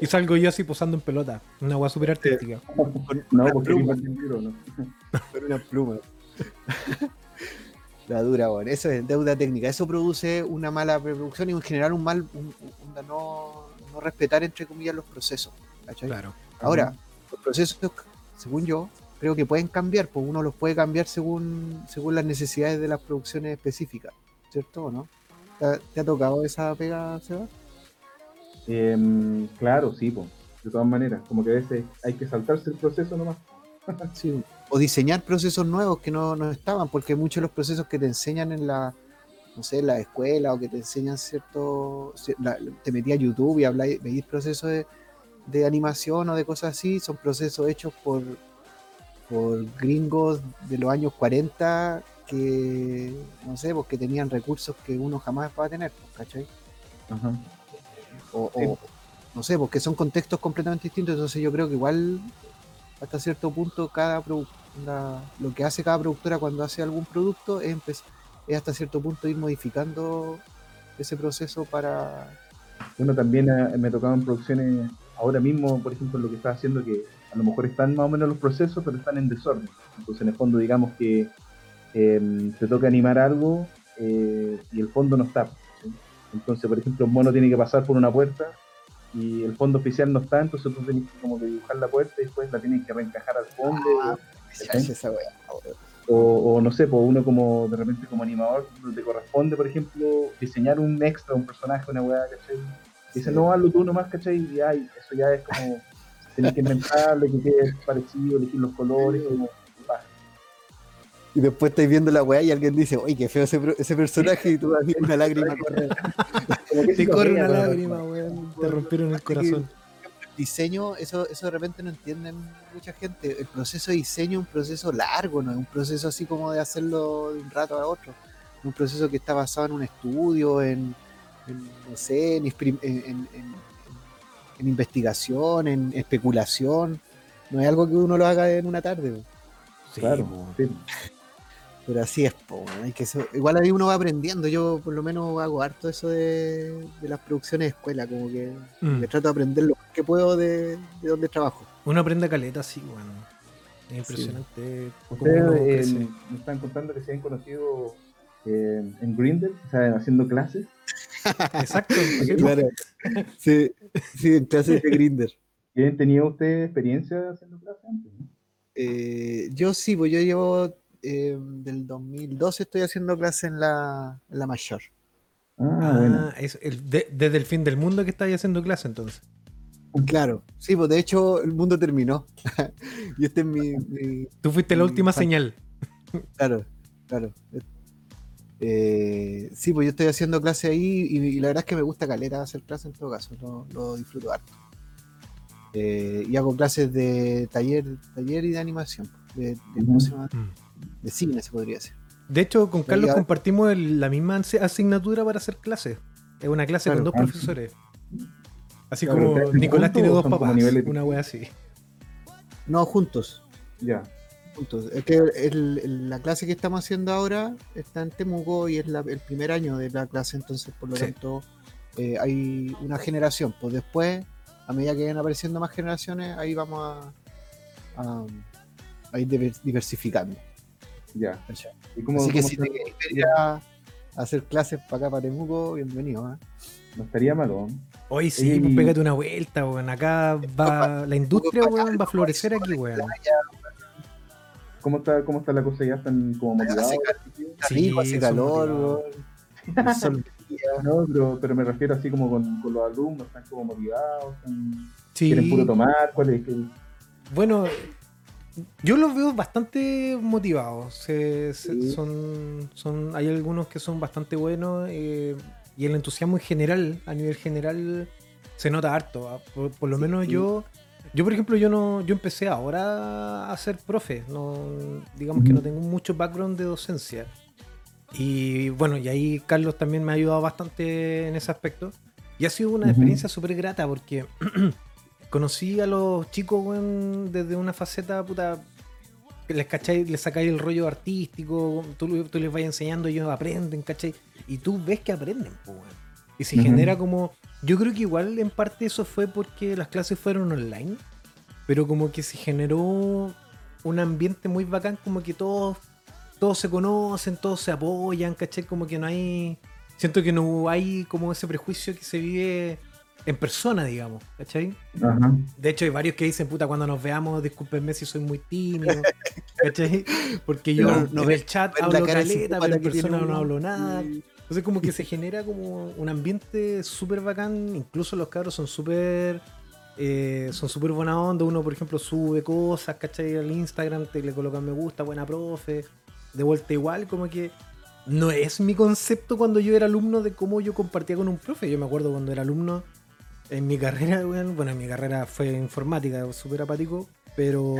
Y salgo yo así posando en pelota. Una agua súper artística. con, No, una pluma, el libro, ¿no? con una pluma. La dura, weón. Eso es deuda técnica. Eso produce una mala preproducción y en general un mal, un, un- un no, no respetar, entre comillas, los procesos. ¿cachai? Claro. Ahora, los procesos, según yo, creo que pueden cambiar, pues uno los puede cambiar según, según las necesidades de las producciones específicas, ¿cierto o no? ¿Te ha, te ha tocado esa pega, Seba? Em, claro, sí, po. de todas maneras, como que a veces hay que saltarse el proceso nomás. Sí. O diseñar procesos nuevos que no, no estaban, porque muchos de los procesos que te enseñan en la, no sé, en la escuela o que te enseñan cierto, ci- la- te metí a YouTube y habláis, veis procesos de, de animación o de cosas así, son procesos hechos por, por gringos de los años 40 que, no sé, pues que tenían recursos que uno jamás va a tener, pues, ¿cachai? Ajá. o, no sé, porque son contextos completamente distintos, entonces yo creo que igual hasta cierto punto cada la- lo que hace cada productora cuando hace algún producto es, es hasta cierto punto ir modificando ese proceso para Bueno, también eh, me tocaban producciones ahora mismo, por ejemplo, lo que está haciendo que a lo mejor están más o menos los procesos, pero están en desorden. Entonces, en el fondo, digamos que eh, te toca animar algo eh, y el fondo no está. ¿sí? Entonces, por ejemplo, un mono tiene que pasar por una puerta y el fondo oficial no está, entonces tú tienes que como que dibujar la puerta y después la tienes que reencajar al fondo. Ah, ¿cachai? esa weón. O, o no sé, pues uno como de repente como animador te corresponde, por ejemplo, diseñar un extra, un personaje, una weá, ¿cachai? Dice, Sí. no, hazlo tú nomás, ¿cachai? Y ay, eso ya es como, tenés que inventarle, que quede parecido, elegir los colores, como. Y después estáis viendo la weá y alguien dice, oye, qué feo ese, pro- ese personaje y tú vas viendo una lágrima correr. Te sí, corre una lágrima, weón. Te rompieron el corazón. diseño, eso, eso de repente no entienden mucha gente. El proceso de diseño es un proceso largo, no es un proceso así como de hacerlo de un rato a otro. Es un proceso que está basado en un estudio, en, en, no sé, en, en, en- investigación, en especulación. No es algo que uno lo haga en una tarde. Sí, Claro, sí. Pero así es, po, hay que ser- igual ahí uno va aprendiendo. Yo por lo menos hago harto eso de, de las producciones de escuela, como que Mm. me trato de aprender lo que puedo de, de donde trabajo. Uno aprende caleta, sí, weón. Es impresionante Ustedes eh, me están contando que se han conocido eh, en Grindr, o sea, haciendo clases. Exacto. Claro. Sí, sí, en clases de Grinder. ¿Tienen tenido ustedes experiencia haciendo clases antes? no? Eh, yo sí, pues yo llevo eh, del 2012 estoy haciendo clase en la, en la mayor. Ah, bueno. Ah, es el- de- desde el fin del mundo que estáis haciendo clase entonces. Claro, sí, pues de hecho el mundo terminó. y este es mi, mi- Tú fuiste la última señal. Claro, claro. Eh, sí, pues yo estoy haciendo clase ahí y, y la verdad es que me gusta caleta hacer clase en todo caso, lo, lo disfruto harto. Eh, y hago clases de taller, taller y de animación, de, de- ¿cómo se llama? Mm. De cine se podría decir. De hecho, con Carlos ya- compartimos el- la misma asignatura para hacer clases. Es una clase con dos Ah, profesores. Así Claro, como ¿ustedes Nicolás tiene dos papás. niveles Una wea así. No, juntos. Ya. Juntos. Es que el- el- la clase que estamos haciendo ahora está en Temuco y es la- el primer año de la clase, entonces por lo Sí. tanto eh, hay una generación. Pues después, a medida que vayan apareciendo más generaciones, ahí vamos a, a, a ir diver- diversificando. Ya. ¿Y cómo, Así que cómo si te a, a hacer clases para acá, para Temuco, bienvenido. ¿eh? No estaría malo. Hoy sí, Y- pues pégate una vuelta, weón. Acá va. La industria, weón, va a florecer aquí, weón. ¿Cómo está, ¿Cómo está la cosa? ¿Ya están como motivados? Hace Sí, hace calor. No, pero, pero me refiero así como con, con los alumnos, están como motivados, están- Sí. quieren puro tomar, ¿cuál es el...? Bueno, yo los veo bastante motivados. Se- se- Sí. son, son, hay algunos que son bastante buenos eh, y el entusiasmo en general, a nivel general, se nota harto. ah, Por, por lo Sí. menos yo, yo por ejemplo, yo no, yo empecé ahora a ser profe. No, digamos que no tengo mucho background de docencia. Y bueno, y ahí Carlos también me ha ayudado bastante en ese aspecto. Y ha sido una Ujú. experiencia súper grata porque conocí a los chicos desde una faceta puta les cacháis, les sacáis el rollo artístico, tú, tú les vas enseñando, ellos aprenden, ¿cachai? Y tú ves que aprenden, po, weón. Y se Ujú. genera como. Yo creo que igual en parte eso fue porque las clases fueron online, pero como que se generó un ambiente muy bacán, como que todos, todos se conocen, todos se apoyan, ¿cachai? Como que no hay. Siento que no hay como ese prejuicio que se vive en persona, digamos, ¿cachai? Ajá. De hecho, hay varios que dicen, puta, cuando nos veamos, discúlpenme si soy muy tímido. ¿Cachai? Porque yo no en ve- el chat hablo caleta, pero en persona no hablo nada. Y- Entonces como que se genera como un ambiente súper bacán. Incluso los cabros son súper... eh, son súper buena onda. Uno, por ejemplo, sube cosas, ¿cachai? Al Instagram, te le colocan me gusta, buena profe. De vuelta igual, como que... No es mi concepto cuando yo era alumno de cómo yo compartía con un profe. Yo me acuerdo cuando era alumno en mi carrera, bueno, en mi carrera fue informática, súper apático, pero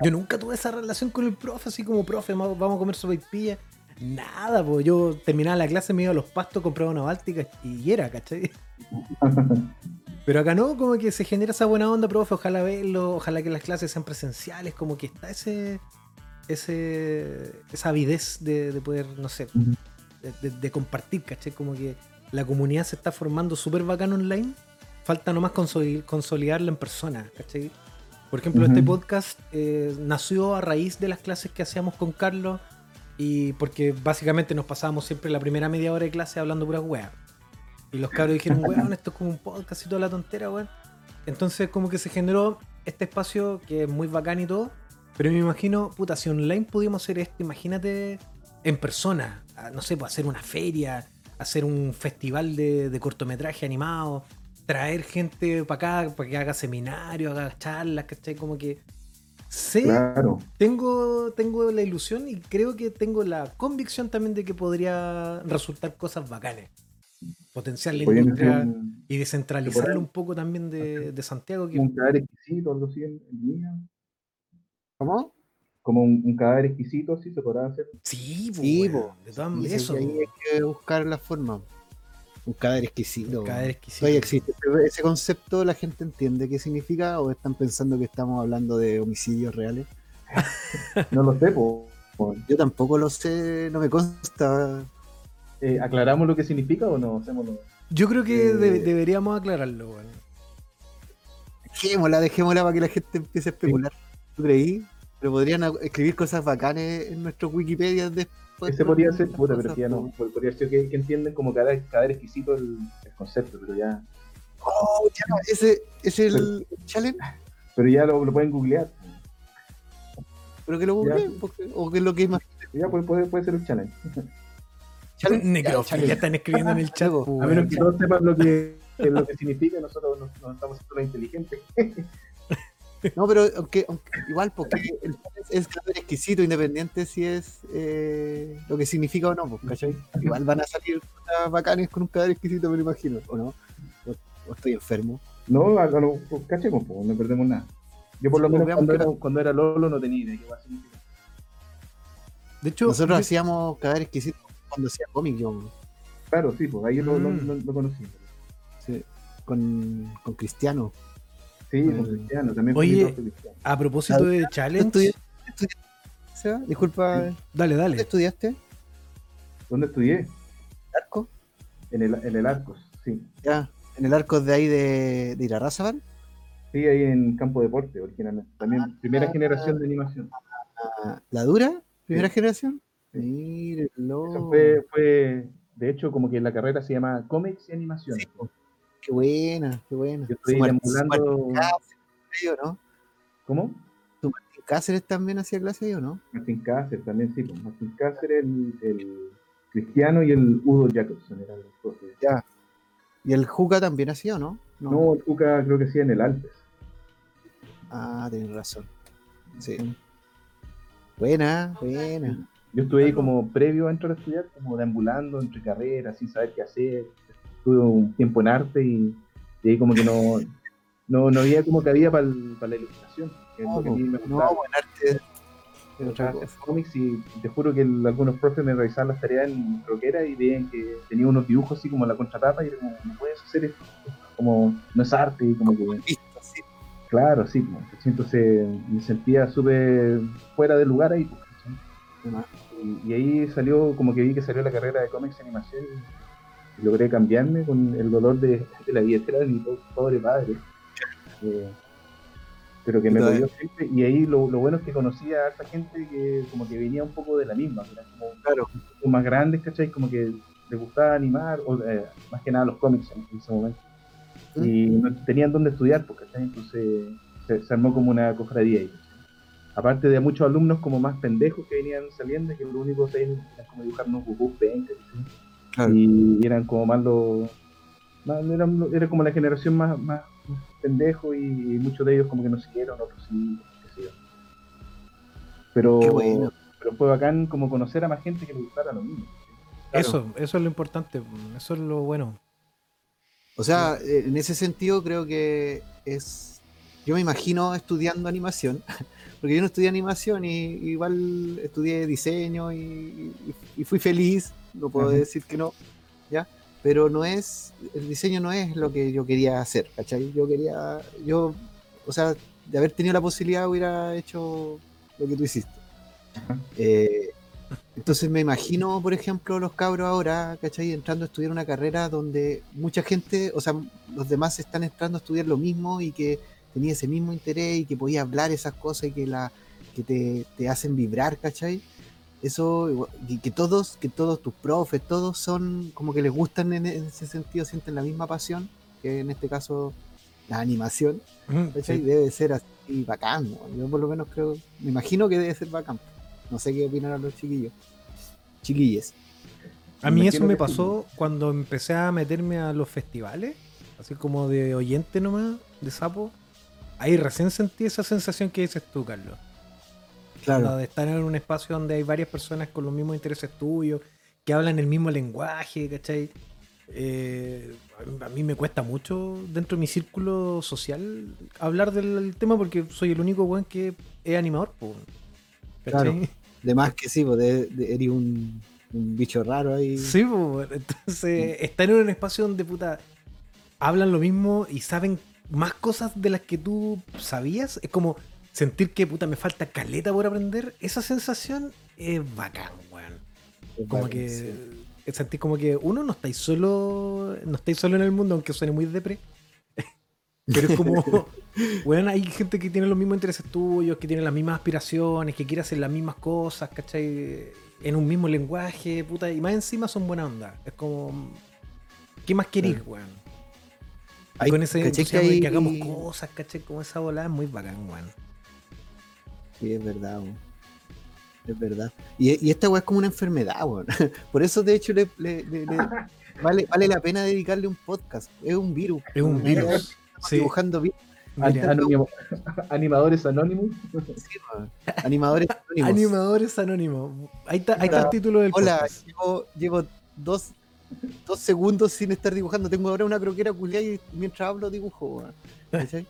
yo nunca tuve esa relación con el profe, así como, profe, vamos a comer sopaipilla. Nada, pues yo terminaba la clase, me iba a los pastos, compraba una báltica y era, ¿cachai? Pero acá no, como que se genera esa buena onda, profe, ojalá verlo, ojalá que las clases sean presenciales, como que está ese, ese esa avidez de, de poder, no sé, de, de- de compartir, ¿cachai? Como que la comunidad se está formando súper bacán online, falta nomás consoli- consolidarla en persona, ¿cachai? Por ejemplo, este podcast eh, nació a raíz de las clases que hacíamos con Carlos y porque básicamente nos pasábamos siempre la primera media hora de clase hablando puras weas. Y los cabros dijeron, weón, esto es como un podcast y toda la tontera, weón. Entonces como que se generó este espacio que es muy bacán y todo, pero me imagino, puta, si online pudimos hacer esto, imagínate en persona, no sé, pues hacer una feria, hacer un festival de, de cortometraje animado, traer gente para acá, para que haga seminarios, haga charlas, ¿cachai? Como que sé, Claro. tengo, tengo la ilusión y creo que tengo la convicción también de que podría resultar cosas bacanes. Potenciar la industria un, y descentralizarlo un poco también de, de Santiago. Que, un cadáver exquisito, algo así en, en línea. ¿Cómo? Como un, un cadáver exquisito, así se podrá hacer. sí, Sí, weón, po. de todas Y maneras, sí, eso. ahí hay que buscar la forma. Un cadáver exquisito. Un cadáver exquisito. Todavía existe. Ese concepto, ¿la gente entiende qué significa o están pensando que estamos hablando de homicidios reales? No lo sé, po. Yo tampoco lo sé, no me consta. Eh, ¿Aclaramos lo que significa o no? Hacémoslo. Yo creo que Eh, de- deberíamos aclararlo, weón. Dejémosla, dejémosla para que la gente empiece a especular. ¿Tú creí? Pero podrían escribir cosas bacanes en nuestros Wikipedia después. Ese podría ser, puta, pero ya no. po. Podría ser que, que entienden como cadáver, cadáver exquisito el, el concepto, pero ya. Oh, ya, ese es el challenge. Pero ya lo, lo pueden googlear. pero que lo googleen, porque- o que es lo que imagino. Ya puede, puede, puede ser un challenge. Necrofilia, ya están escribiendo en el chat. A menos que todos sepan lo que, que lo que significa, nosotros no, no estamos siendo inteligentes. No, pero aunque, aunque- igual, porque el es cadáver exquisito, independiente si es eh, lo que significa o no, pues, ¿cachai? Igual van a salir bacanes con un cadáver exquisito, me lo imagino, ¿o no? O, o estoy enfermo. No, a, lo, pues, cachemos, pues, no perdemos nada. Yo por lo Sí, menos cuando era, cuando era Lolo no tenía idea qué va a significar. De hecho, Nosotros yo- hacíamos cadáver exquisito cuando hacía cómic, yo, Claro, sí, pues ahí lo, Mm. lo- lo conocí. sí, con, con Cristiano. Sí, con Mm. Cristiano, también Oye, Cristiano. a propósito de ¿Tú challenge, estudiaste? Disculpa, Sí. dale, ¿dónde dale. estudiaste? ¿Dónde estudié? ¿Arco? En el, en el Arcos, sí. Ya, en el arco de ahí de, de Irarrázaval. Sí, ahí en Campo Deporte, originalmente. También Ah. primera generación de animación. Ah, ¿La dura? ¿Primera Sí. generación? Mírenlo. Eso fue, fue, de hecho, como que la carrera se llama Comics y Animación. Sí. Qué buena, qué buena. Yo estoy Martín Cáceres, ¿o ¿no? ¿Cómo? ¿Tu Martín Cáceres también hacía clase ahí o no? Martín Cáceres también, sí. pues, Martín Cáceres, el, el Cristiano y el Udo Jacobson eran los profes. Ya. ¿Y el Juca también hacía o no? No, el Cuca creo que sí en el Alpes. Ah, tienes razón. Sí. Buena, buena. Yo estuve ahí como previo a entrar a estudiar, como deambulando entre carreras, sin saber qué hacer. Estuve un tiempo en arte y, y ahí como que no, no, no había como cabida para la ilustración, que es No, lo que a mí me no, gustaba. buen arte es otra Otra cosa. cómics y te juro que el- algunos profes me revisaban las tareas en croquera y veían que tenía unos dibujos así como la contratapa y era como, no puedes hacer esto, como no es arte y como que, Visto, sí. claro, sí, ¿cachai? entonces me sentía súper fuera de lugar ahí. pues. Además, Y, y ahí salió, como que vi que salió la carrera de cómics y animación y logré cambiarme con el dolor de, de la billetera de mi po- pobre padre. Eh, pero que me apoyó siempre. Y ahí lo, lo bueno es que conocí a harta gente que como que venía un poco de la misma, eran como Claro. un poco más grandes, ¿cachai? Como que les gustaba animar, o, eh, más que nada los cómics en, en ese momento. ¿Mm? Y no tenían dónde estudiar, ¿cachai? Entonces se, se armó como una cofradía ahí. Aparte de muchos alumnos como más pendejos que venían saliendo, que lo único que sabían era como dibujar unos. Claro. Y eran como más los... más- eran- era como la generación más, más, pendejo y muchos de ellos como que no siguieron, otros sí, qué sé yo. Pero, Qué bueno. pero fue bacán como conocer a más gente que le gustara lo mismo. Claro. Eso, eso es lo importante, eso es lo bueno. O sea, eh, en ese sentido creo que es. Yo me imagino estudiando animación, porque yo no estudié animación y igual estudié diseño y, y- y fui feliz, no puedo Ajá. decir que no, ¿ya? Pero no es, el diseño no es lo que yo quería hacer, ¿cachai? Yo quería, yo, o sea, de haber tenido la posibilidad hubiera hecho lo que tú hiciste. Eh, entonces me imagino, por ejemplo, los cabros ahora, ¿cachai? Entrando a estudiar una carrera donde mucha gente, o sea, los demás están entrando a estudiar lo mismo y que tenía ese mismo interés y que podía hablar esas cosas y que, la, que te, te hacen vibrar, ¿cachai? Eso, igual- y que todos, que todos tus profes, todos son como que les gustan en, ese sentido, sienten la misma pasión, que en este caso la animación, Mm. Debe ser así bacán, ¿no? yo por lo menos creo, me imagino que debe ser bacán. No sé qué opinarán los chiquillos. Chiquilles. A mí eso me pasó cuando empecé a meterme a los festivales, así como de oyente nomás, de sapo. Ahí recién sentí esa sensación que dices tú, Carlos. La de estar en un espacio donde hay varias personas con los mismos intereses tuyos, que hablan el mismo lenguaje, ¿cachai? Eh, a mí me cuesta mucho dentro de mi círculo social hablar del tema porque soy el único weón que es animador, po, ¿cachai? De más que sí, de, de- eres un, un bicho raro ahí. Sí, po, entonces estar en un espacio donde puta hablan lo mismo y saben más cosas de las que tú sabías, es como sentir que puta me falta caleta por aprender, esa sensación es bacán, weón. Como que sí. sentís como que uno no estáis solo, no estáis solo en el mundo, aunque suene muy depre. Pero es como, weón, hay gente que tiene los mismos intereses tuyos, que tiene las mismas aspiraciones, que quiere hacer las mismas cosas, ¿cachai? En un mismo lenguaje, puta, y más encima son buena onda. Es como, ¿qué más querís, weón? Con ese ¿cachai que entusiasmo de que hay- hagamos cosas, ¿cachai? Como esa volada es muy bacán, weón. Sí, es verdad. weón. Es verdad. Y, y esta weá es como una enfermedad, weón. Por eso, de hecho, le, le- le- le- vale, vale la pena dedicarle un podcast. Es un virus. Es un virus. Sí, Dibujando virus. animadores anónimos. Sí, weón. Animadores anónimos. Animadores anónimos. Ahí está, ahí está el título del Hola, podcast. llevo, llevo dos, dos segundos sin estar dibujando. Tengo ahora una croquera culiada y mientras hablo dibujo, weón.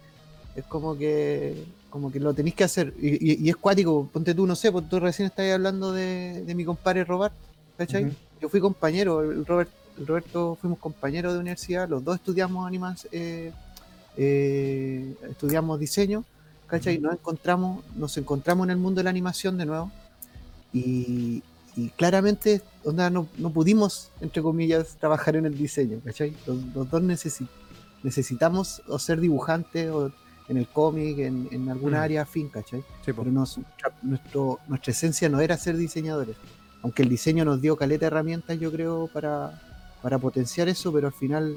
Es como que como que lo tenéis que hacer. Y, y- y es cuático. Ponte tú, no sé, pues tú recién estabas hablando de, de mi compadre Robert, ¿cachai? Yo fui compañero, el, Robert, el Roberto fuimos compañeros de universidad, los dos estudiamos animas, eh, eh, estudiamos diseño, ¿cachai? Nos encontramos, nos encontramos en el mundo de la animación de nuevo. Y, y claramente onda, no, no pudimos, entre comillas, trabajar en el diseño, ¿cachai? Los, los dos necesi- necesitamos o ser dibujantes o en el cómic, en, en alguna Mm. área afín, ¿cachai? Sí, pero nos- nuestra, nuestro- nuestra esencia no era ser diseñadores. Aunque el diseño nos dio caleta de herramientas, yo creo, para, para potenciar eso, pero al final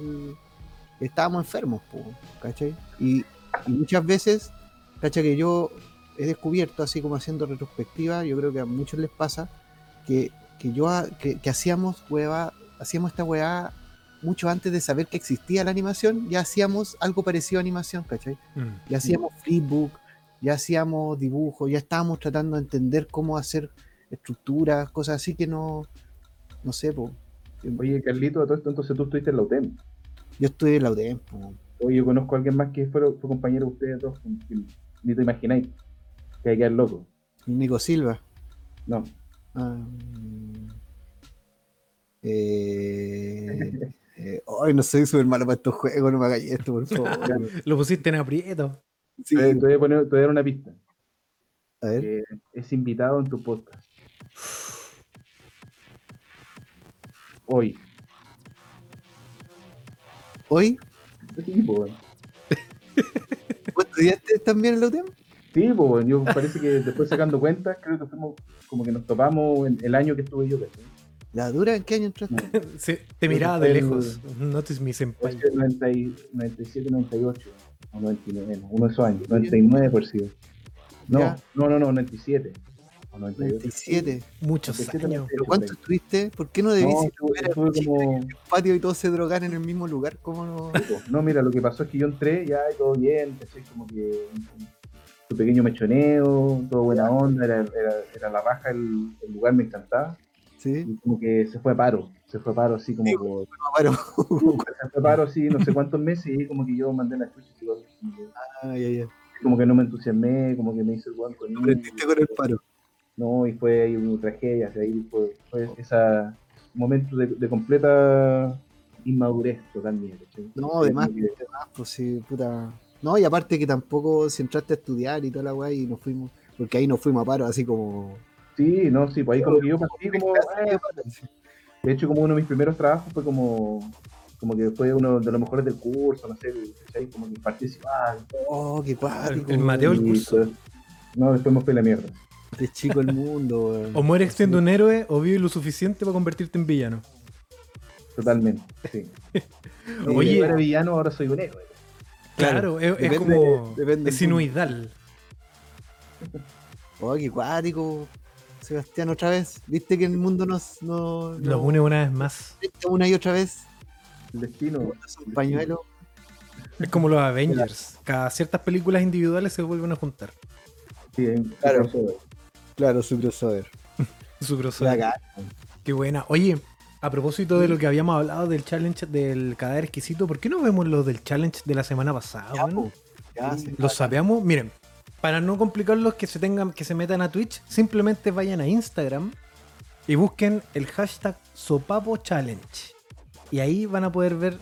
estábamos enfermos, po, ¿cachai? Y, y muchas veces, ¿cachai? Que yo he descubierto, así como haciendo retrospectiva, yo creo que a muchos les pasa, que, que yo que, que hacíamos hueva, hacíamos esta weá mucho antes de saber que existía la animación, ya hacíamos algo parecido a animación, ¿cachai? Mm. ya hacíamos flipbook, ya hacíamos dibujos, ya estábamos tratando de entender cómo hacer estructuras, cosas así que no, no sé, po. Oye, Carlito, todo esto, entonces tú estuviste en la UTEM. yo estoy en la UDEM, po. Oye, yo conozco a alguien más que fue, fue compañero de ustedes dos, que ni te imagináis. Que hay que quedar loco. Nico Silva. No. Ah, mm, eh, eh, ay, no soy súper malo para estos juegos, no me hagáis esto, por favor. Lo pusiste en aprieto. Sí, te, te voy a poner, te voy a dar una pista. a ver, que es invitado en tu podcast. Hoy. hoy, Sí. ¿vos estudiaste también en la? Sí, weón. yo parece que después sacando cuentas, creo que fuimos como que nos topamos en el año que estuve yo. ¿La dura en qué año entraste? Sí, te miraba de lejos. Notice mi senpai. Puede ser 90 y- 97, 98 o 99, no, uno de esos años, 99 por sí. No, Ya. no, no, no, 97 o 98. 97. Muchos 97, años. ¿Pero cuánto estuviste? ¿Por qué no debís No, ir a jugar estuve al como... patio y todos se drogan en el mismo lugar? ¿Cómo no? No, mira, lo que pasó es que yo entré ya y todo bien, ¿cachai? como que su pequeño mechoneo, todo buena onda, era, era, era la raja, el, el lugar me encantaba, Sí, y como que se fue a paro, se fue a paro así como, Sí, paro. se fue a paro así no sé cuántos meses y como que yo mandé la chucha Ah, ya, ya. como que no me entusiasmé, como que me hice el guan con él, con el paro. no, y fue ahí una tragedia, ahí fue, fue esa momento de, de completa inmadurez totalmente. No, de más, Como que- de más, pues sí, puta. No, y aparte que tampoco si entraste a estudiar y toda la weá y nos fuimos, porque ahí nos fuimos a paro, así como. Sí, no, sí, pues ahí como que yo partí como, ah, De hecho, como uno de mis primeros trabajos fue como, como que fue uno de los mejores del curso, no sé, ¿cachai? como que participaba. Oh, qué cuático. El Mateo el curso. pues, no, después me fue la mierda. Es chico el mundo, weón. O mueres siendo un héroe o vives lo suficiente para convertirte en villano. Totalmente, sí. Oye. yo era villano, ahora soy un héroe. Claro, es, es depende- como. depende es sinuidal. Oh, qué cuático. Sebastián, otra vez. ¿Viste que el mundo nos, nos, Los une una vez más. una y otra vez? El destino. Es un pañuelo. Es como los Avengers. Cada ciertas películas individuales se vuelven a juntar. Sí, Claro. crossover. Claro, su crossover. Su crossover. Qué buena. Oye, a propósito de lo que habíamos hablado del challenge del cadáver exquisito, ¿por qué no vemos lo del challenge de la semana pasada? Ya, weón? po. Ya, Sí. sí. Lo sapeamos. Miren, para no complicarlos que se tengan, que se metan a Twitch, simplemente vayan a Instagram y busquen el hashtag Sopapo Challenge. Y ahí van a poder ver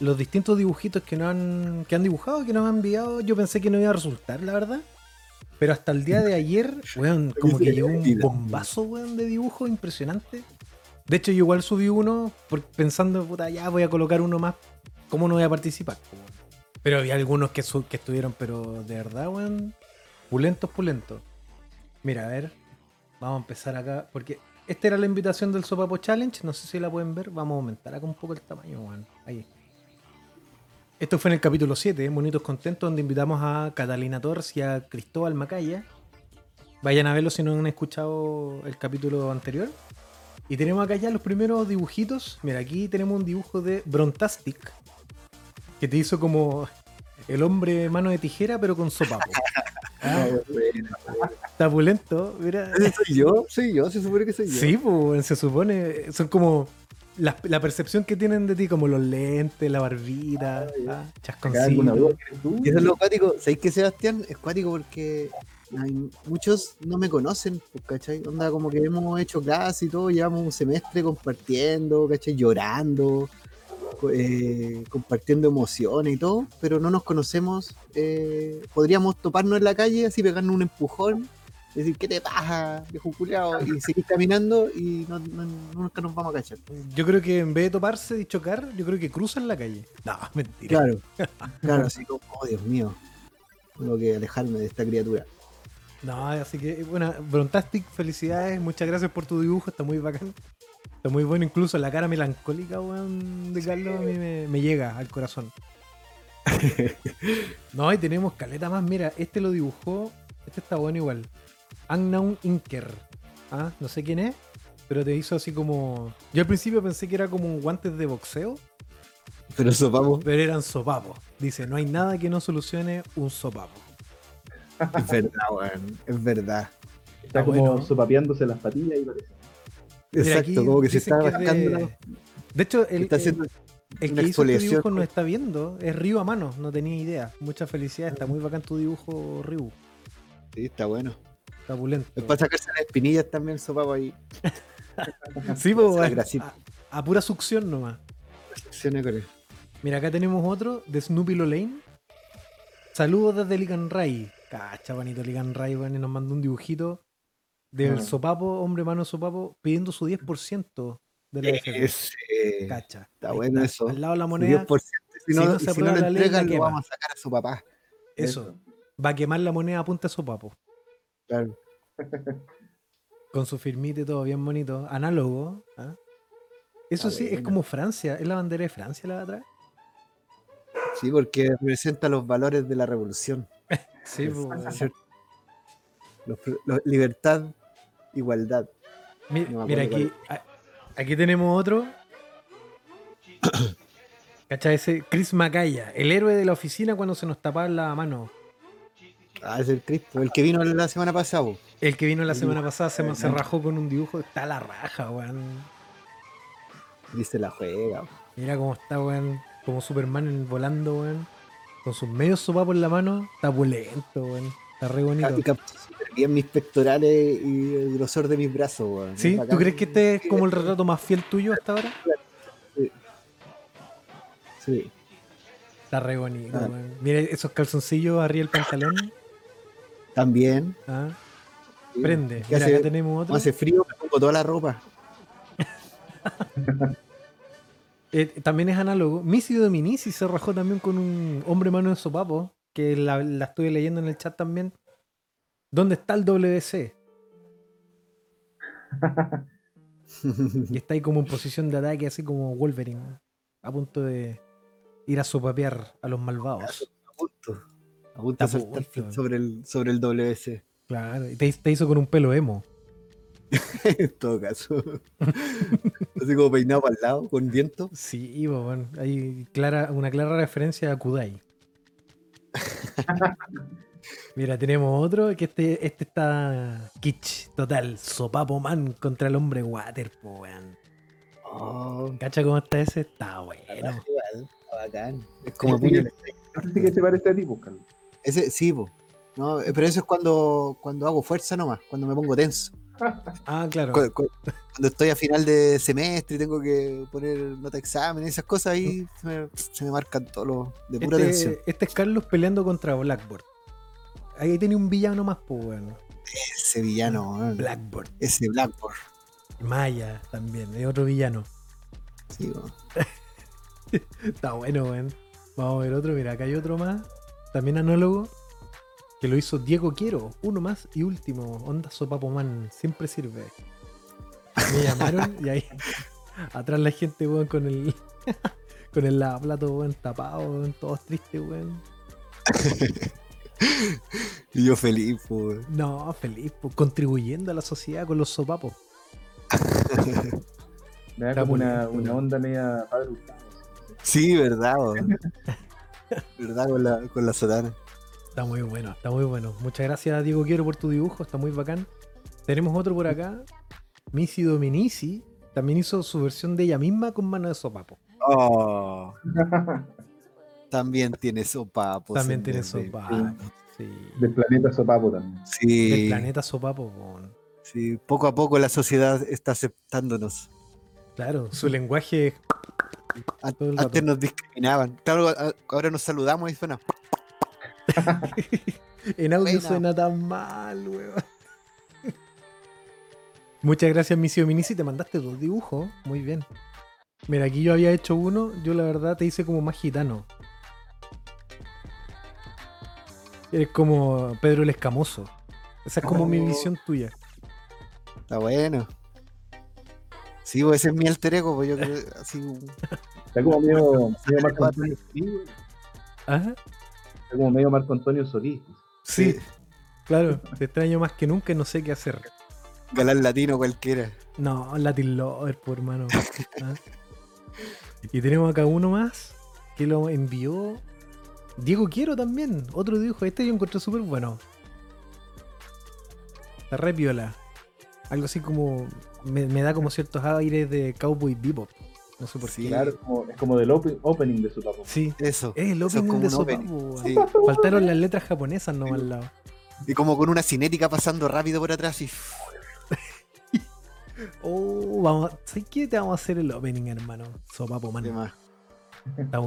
los distintos dibujitos que, no han, que han dibujado, que nos han enviado. Yo pensé que no iba a resultar, la verdad. Pero hasta el día de ayer, weón, como que llegó un bombazo, weón, de dibujo impresionante. De hecho, yo igual subí uno pensando, puta, ya voy a colocar uno más. ¿Cómo no voy a participar? Pero había algunos que, que estuvieron, pero de verdad, weón, pulentos, pulentos. Mira, a ver, vamos a empezar acá, porque esta era la invitación del Sopapo Challenge, no sé si la pueden ver, vamos a aumentar acá un poco el tamaño, weón. Ahí. Esto fue en el capítulo 7, Monitos Contentos, donde invitamos a Catalina Torres y a Cristóbal Macaya. Vayan a verlo si no han escuchado el capítulo anterior. Y tenemos acá ya los primeros dibujitos. Mira, aquí tenemos un dibujo de Brontastic. Que te hizo como el hombre mano de tijera, pero con sopapo. Ah, está pulento, mira. ¿Ese soy yo? Soy yo, se supone que soy yo. Sí, pues se supone. Son como la, la percepción que tienen de ti, como los lentes, la barbita, ah, ¿Hay alguna duda chasconcito. que eres tú? Y eso es lo cuático. ¿Sabéis que Sebastián es cuático porque hay- muchos no me conocen, pues, ¿cachai? Onda, como que hemos hecho clase y todo, llevamos un semestre compartiendo, ¿cachai? Llorando, eh, compartiendo emociones y todo, pero no nos conocemos. eh, podríamos toparnos en la calle, así pegarnos un empujón, decir, ¿qué te pasa, viejo culiao? Y seguir caminando y no, no- nunca nos vamos a cachar. Yo creo que en vez de toparse y chocar, yo creo que cruzan la calle. No, mentira. Claro, claro, así como, oh Dios mío, tengo que alejarme de esta criatura. No, así que, bueno, Brontastic, felicidades, muchas gracias por tu dibujo, está muy bacán. Está muy bueno, incluso la cara melancólica, weón, de Carlos a mí me, me llega al corazón. no, y tenemos caleta más, mira, este lo dibujó, este está bueno igual. Unknown Inker. Ah, no sé quién es, pero te hizo así como... Yo al principio pensé que era como un guantes de boxeo, Pero eso vamos, pero eran sopapos. Dice, no hay nada que no solucione un sopapo. es verdad, weón, es verdad. Está como bueno. sopapeándose las patillas y parece. Exacto, aquí como que se está rascando. de- la- De hecho, el, está el- haciendo El Una que hizo este dibujo no está viendo, es Ryu a mano, no tenía idea. Mucha felicidad, está muy bacán tu dibujo, Ryu. Sí, está bueno. Está pulento. Es para sacarse las espinillas también, sopapo ahí. Sí, la a, a- pura succión nomás. Secciones con. Mira, acá tenemos otro de Snoopy Lolane. Saludos desde Ligan Ray. Cacha, bonito Ligan Ray, bueno, y nos mandó un dibujito del Ah. sopapo, hombre mano sopapo, pidiendo su 10% de la FP. Ese, Cacha. está bueno eso. Al lado de la moneda, 10%, si no, Si no se si no aprueba la ley, la lo vamos a sacar a su papá. eso. Va a quemar la moneda a punta de sopapo. Claro. Con su firmita y todo bien bonito. Análogo. ¿ah? Eso Está sí, es como Francia. ¿Es la bandera de Francia la de atrás? Sí, porque representa los valores de la revolución. Sí, Es- es cierto. Los los- libertad, igualdad. Mi- no me Mira, aquí, aquí tenemos otro. ¿Cachai? Ese Chris Macaya, el héroe de la oficina cuando se nos tapaba la mano. Ah, es el Cristo, el que vino la semana pasada. El que vino la El semana dibujo. pasada se, se Ajá. rajó con un dibujo. Está la raja, weón. Dice la juega. Mira cómo está, weón. Como Superman volando, weón. Con sus medios sopapos en la mano. Está pulento, weón. Está re bonito. Bien mis pectorales y el grosor de mis brazos. weón. ¿Sí? ¿Tú crees que este es como el retrato más fiel tuyo hasta ahora? Sí. Está re bonito, Ah. weón. Mira esos calzoncillos arriba del pantalón. También. Ah, sí. prende. Mira, hace- acá tenemos otro. Hace frío, me pongo toda la ropa. Eh, también es análogo. Missy Dominici se rajó también con un hombre mano de sopapo. Que la, la estoy leyendo en el chat también. ¿Dónde está el WC? Y está ahí como en posición de ataque, así como Wolverine. A punto de ir a sopapear a los malvados. a punto. A punto de sobre el, sobre el WC. Claro. Y te, te hizo con un pelo emo. en todo caso. Así como peinado para el lado, con viento. Sí, bueno, hay clara, una clara referencia a Kudai. Mira, tenemos otro que este, este está kitsch, total. Sopapo man contra el hombre water, po, weón. Oh, ¿Cacha cómo está ese? Está bueno. igual, está bacán. Es como Sí, puño- No sé si que se parece a ti, pues, Carlos. Ese, sí, po. No, eh, pero eso es cuando, cuando hago fuerza nomás, cuando me pongo tenso. Ah, claro. Cu- cu- Cuando estoy a final de semestre y tengo que poner nota de examen, esas cosas ahí se me, se me marcan todos los de pura tensión. Este, este es Carlos peleando contra Blackboard. Ahí tiene un villano más, po, weón. Ese villano, weón. Blackboard. ese Blackboard. Maya también, es otro villano. Sí. Está bueno, weón. Vamos a ver otro. Mira, acá hay otro más. También anólogo. Que lo hizo Diego Quiero. Uno más y último. Onda Sopapo Man. Siempre sirve. Me llamaron y ahí. Atrás la gente, weón, con el. con el lavaplato, weón, tapado, weón. Todos tristes, weón. Y yo feliz. No, feliz, contribuyendo a la sociedad con los sopapos. Me da como una, una onda media padre. Sí, verdad, verdad con la, con la sotana. Está muy bueno, está muy bueno. Muchas gracias, Diego Quiero, por tu dibujo, está muy bacán. Tenemos otro por acá. Missy Dominici también hizo su versión de ella misma con mano de sopapo. Oh. También tiene sopapo. También tiene sopapo. Sí. Del planeta Sopapo también. Sí. Del planeta sopapo, weón. Sí, poco a poco la sociedad está aceptándonos. Claro, su lenguaje. Antes nos discriminaban. Claro, ahora nos saludamos y suena. En audio Buena. suena tan mal, weón. Muchas gracias, Missy Dominici. Te mandaste dos dibujos. Muy bien. Mira, aquí yo había hecho uno. Yo, la verdad, te hice como más gitano. Eres como Pedro el Escamoso. Esa es como mi Oh. visión tuya. Está bueno. Sí, pues ese es mi alter ego, pues yo creo así. Está como medio, medio Marco Antonio Solís, güey. Ajá. Está como medio Marco Antonio Solís. Sí, claro. Te extraño más que nunca y no sé qué hacer. Galán latino cualquiera. No, Latin Lover, por hermano. ¿Ah? Y tenemos acá uno más que lo envió Diego Quiero también. Otro dibujo. Este yo encontré súper bueno. Está re piola. Algo así como. Me, me da como ciertos aires de Cowboy Bebop. No sé por Sí. qué. Claro, es como, es como del open- opening de Sopapo. Sí. Eso. Es el eso es opening de Sopapo. sí. Faltaron las letras japonesas nomás al lado. Y como con una cinética pasando rápido por atrás y Oh, vamos. ¿Sabes qué? Te vamos a hacer el opening, hermano. Sopapo, man.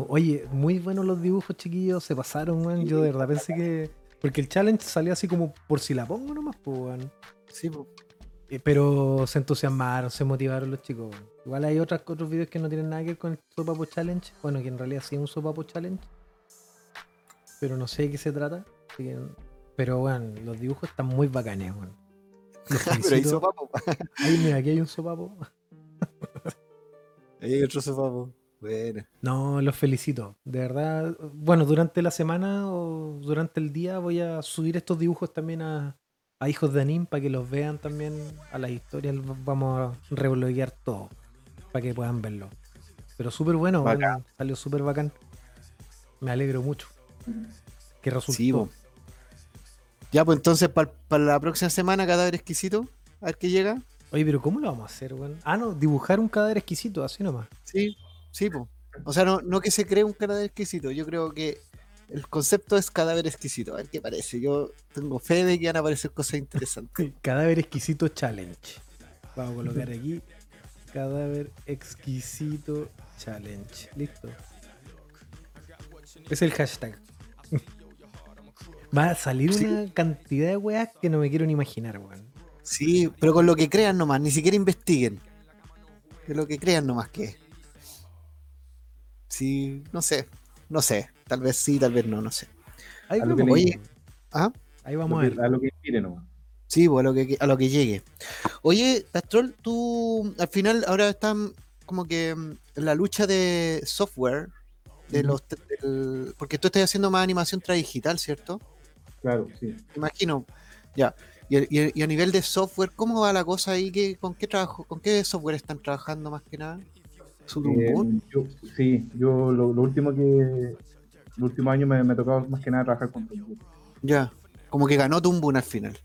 Oye, muy buenos los dibujos, chiquillos. Se pasaron, weón. Yo de verdad pensé que. Porque el challenge salió así como por si la pongo nomás, pues, weón. Sí, pues. Pero se entusiasmaron, se motivaron los chicos. Igual hay otras, otros videos que no tienen nada que ver con el Sopapo Challenge. Bueno, que en realidad sí es un Sopapo Challenge. Pero no sé de qué se trata. que- Pero, bueno, los dibujos están muy bacanes, weón. Los Pero ahí felicito. sopapo. Ay, mira, aquí hay un Sopapo. Ahí hay otro sopapo. Bueno. No, los felicito. De verdad. Bueno, durante la semana o durante el día voy a subir estos dibujos también a, a Hijos de Anim para que los vean también a las historias. Vamos a rebloguear todo para que puedan verlo. Pero súper bueno, salió súper bacán. Me alegro mucho. Que resultó. Sí. Ya, pues entonces para la próxima semana, cadáver exquisito. A ver qué llega. Oye, pero ¿cómo lo vamos a hacer, weón? Ah, no, dibujar un cadáver exquisito, así nomás. Sí, sí, pues. O sea, no, no que se cree un cadáver exquisito. Yo creo que el concepto es cadáver exquisito. A ver qué parece. Yo tengo fe de que van a aparecer cosas interesantes. Cadáver exquisito challenge. Vamos a colocar aquí. Cadáver exquisito challenge. Listo. Es el hashtag. Va a salir Sí. una cantidad de weas que no me quiero ni imaginar, weón. Sí, pero con lo que crean nomás, ni siquiera investiguen. De lo que crean nomás que es. Sí, no sé, no sé. Tal vez sí, tal vez no, no sé. Ahí A lo que vamos, le- Oye, ¿ah? ahí vamos a Lo que- ver. a lo que inspire nomás. Sí, pues a lo que, a lo que llegue. Oye, Tastrol, tú al final ahora están como que mm, en la lucha de software, de los del- porque tú estás haciendo más animación tradigital, ¿cierto? Claro, sí. Me imagino. Ya. Y, y- y a nivel de software, ¿cómo va la cosa ahí? ¿Qué, ¿Con qué trabajo, con qué software están trabajando más que nada? ¿Su Eh, Boot? yo, sí, yo lo, lo último que. El último año me, me ha tocado más que nada trabajar con Toon Ya. Como que ganó Tumbun al final.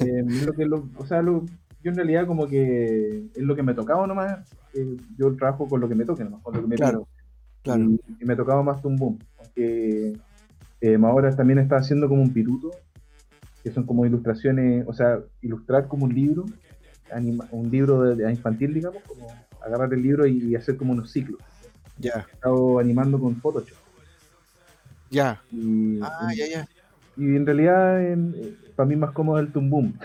Eh, lo que lo- o sea, lo- yo en realidad como que es lo que me tocaba nomás. eh, yo trabajo con lo que me toque nomás, con lo que me Claro, claro. Y, y me tocaba más Boom. Aunque eh, ahora también está haciendo como un piruto, que son como ilustraciones, o sea, ilustrar como un libro, anima- un libro de, de infantil, digamos, como agarrar el libro y, hacer como unos ciclos. Ya, He estado animando con Photoshop. ya. Ah, ya, ya. y en realidad, en- para mí más cómodo el Boom.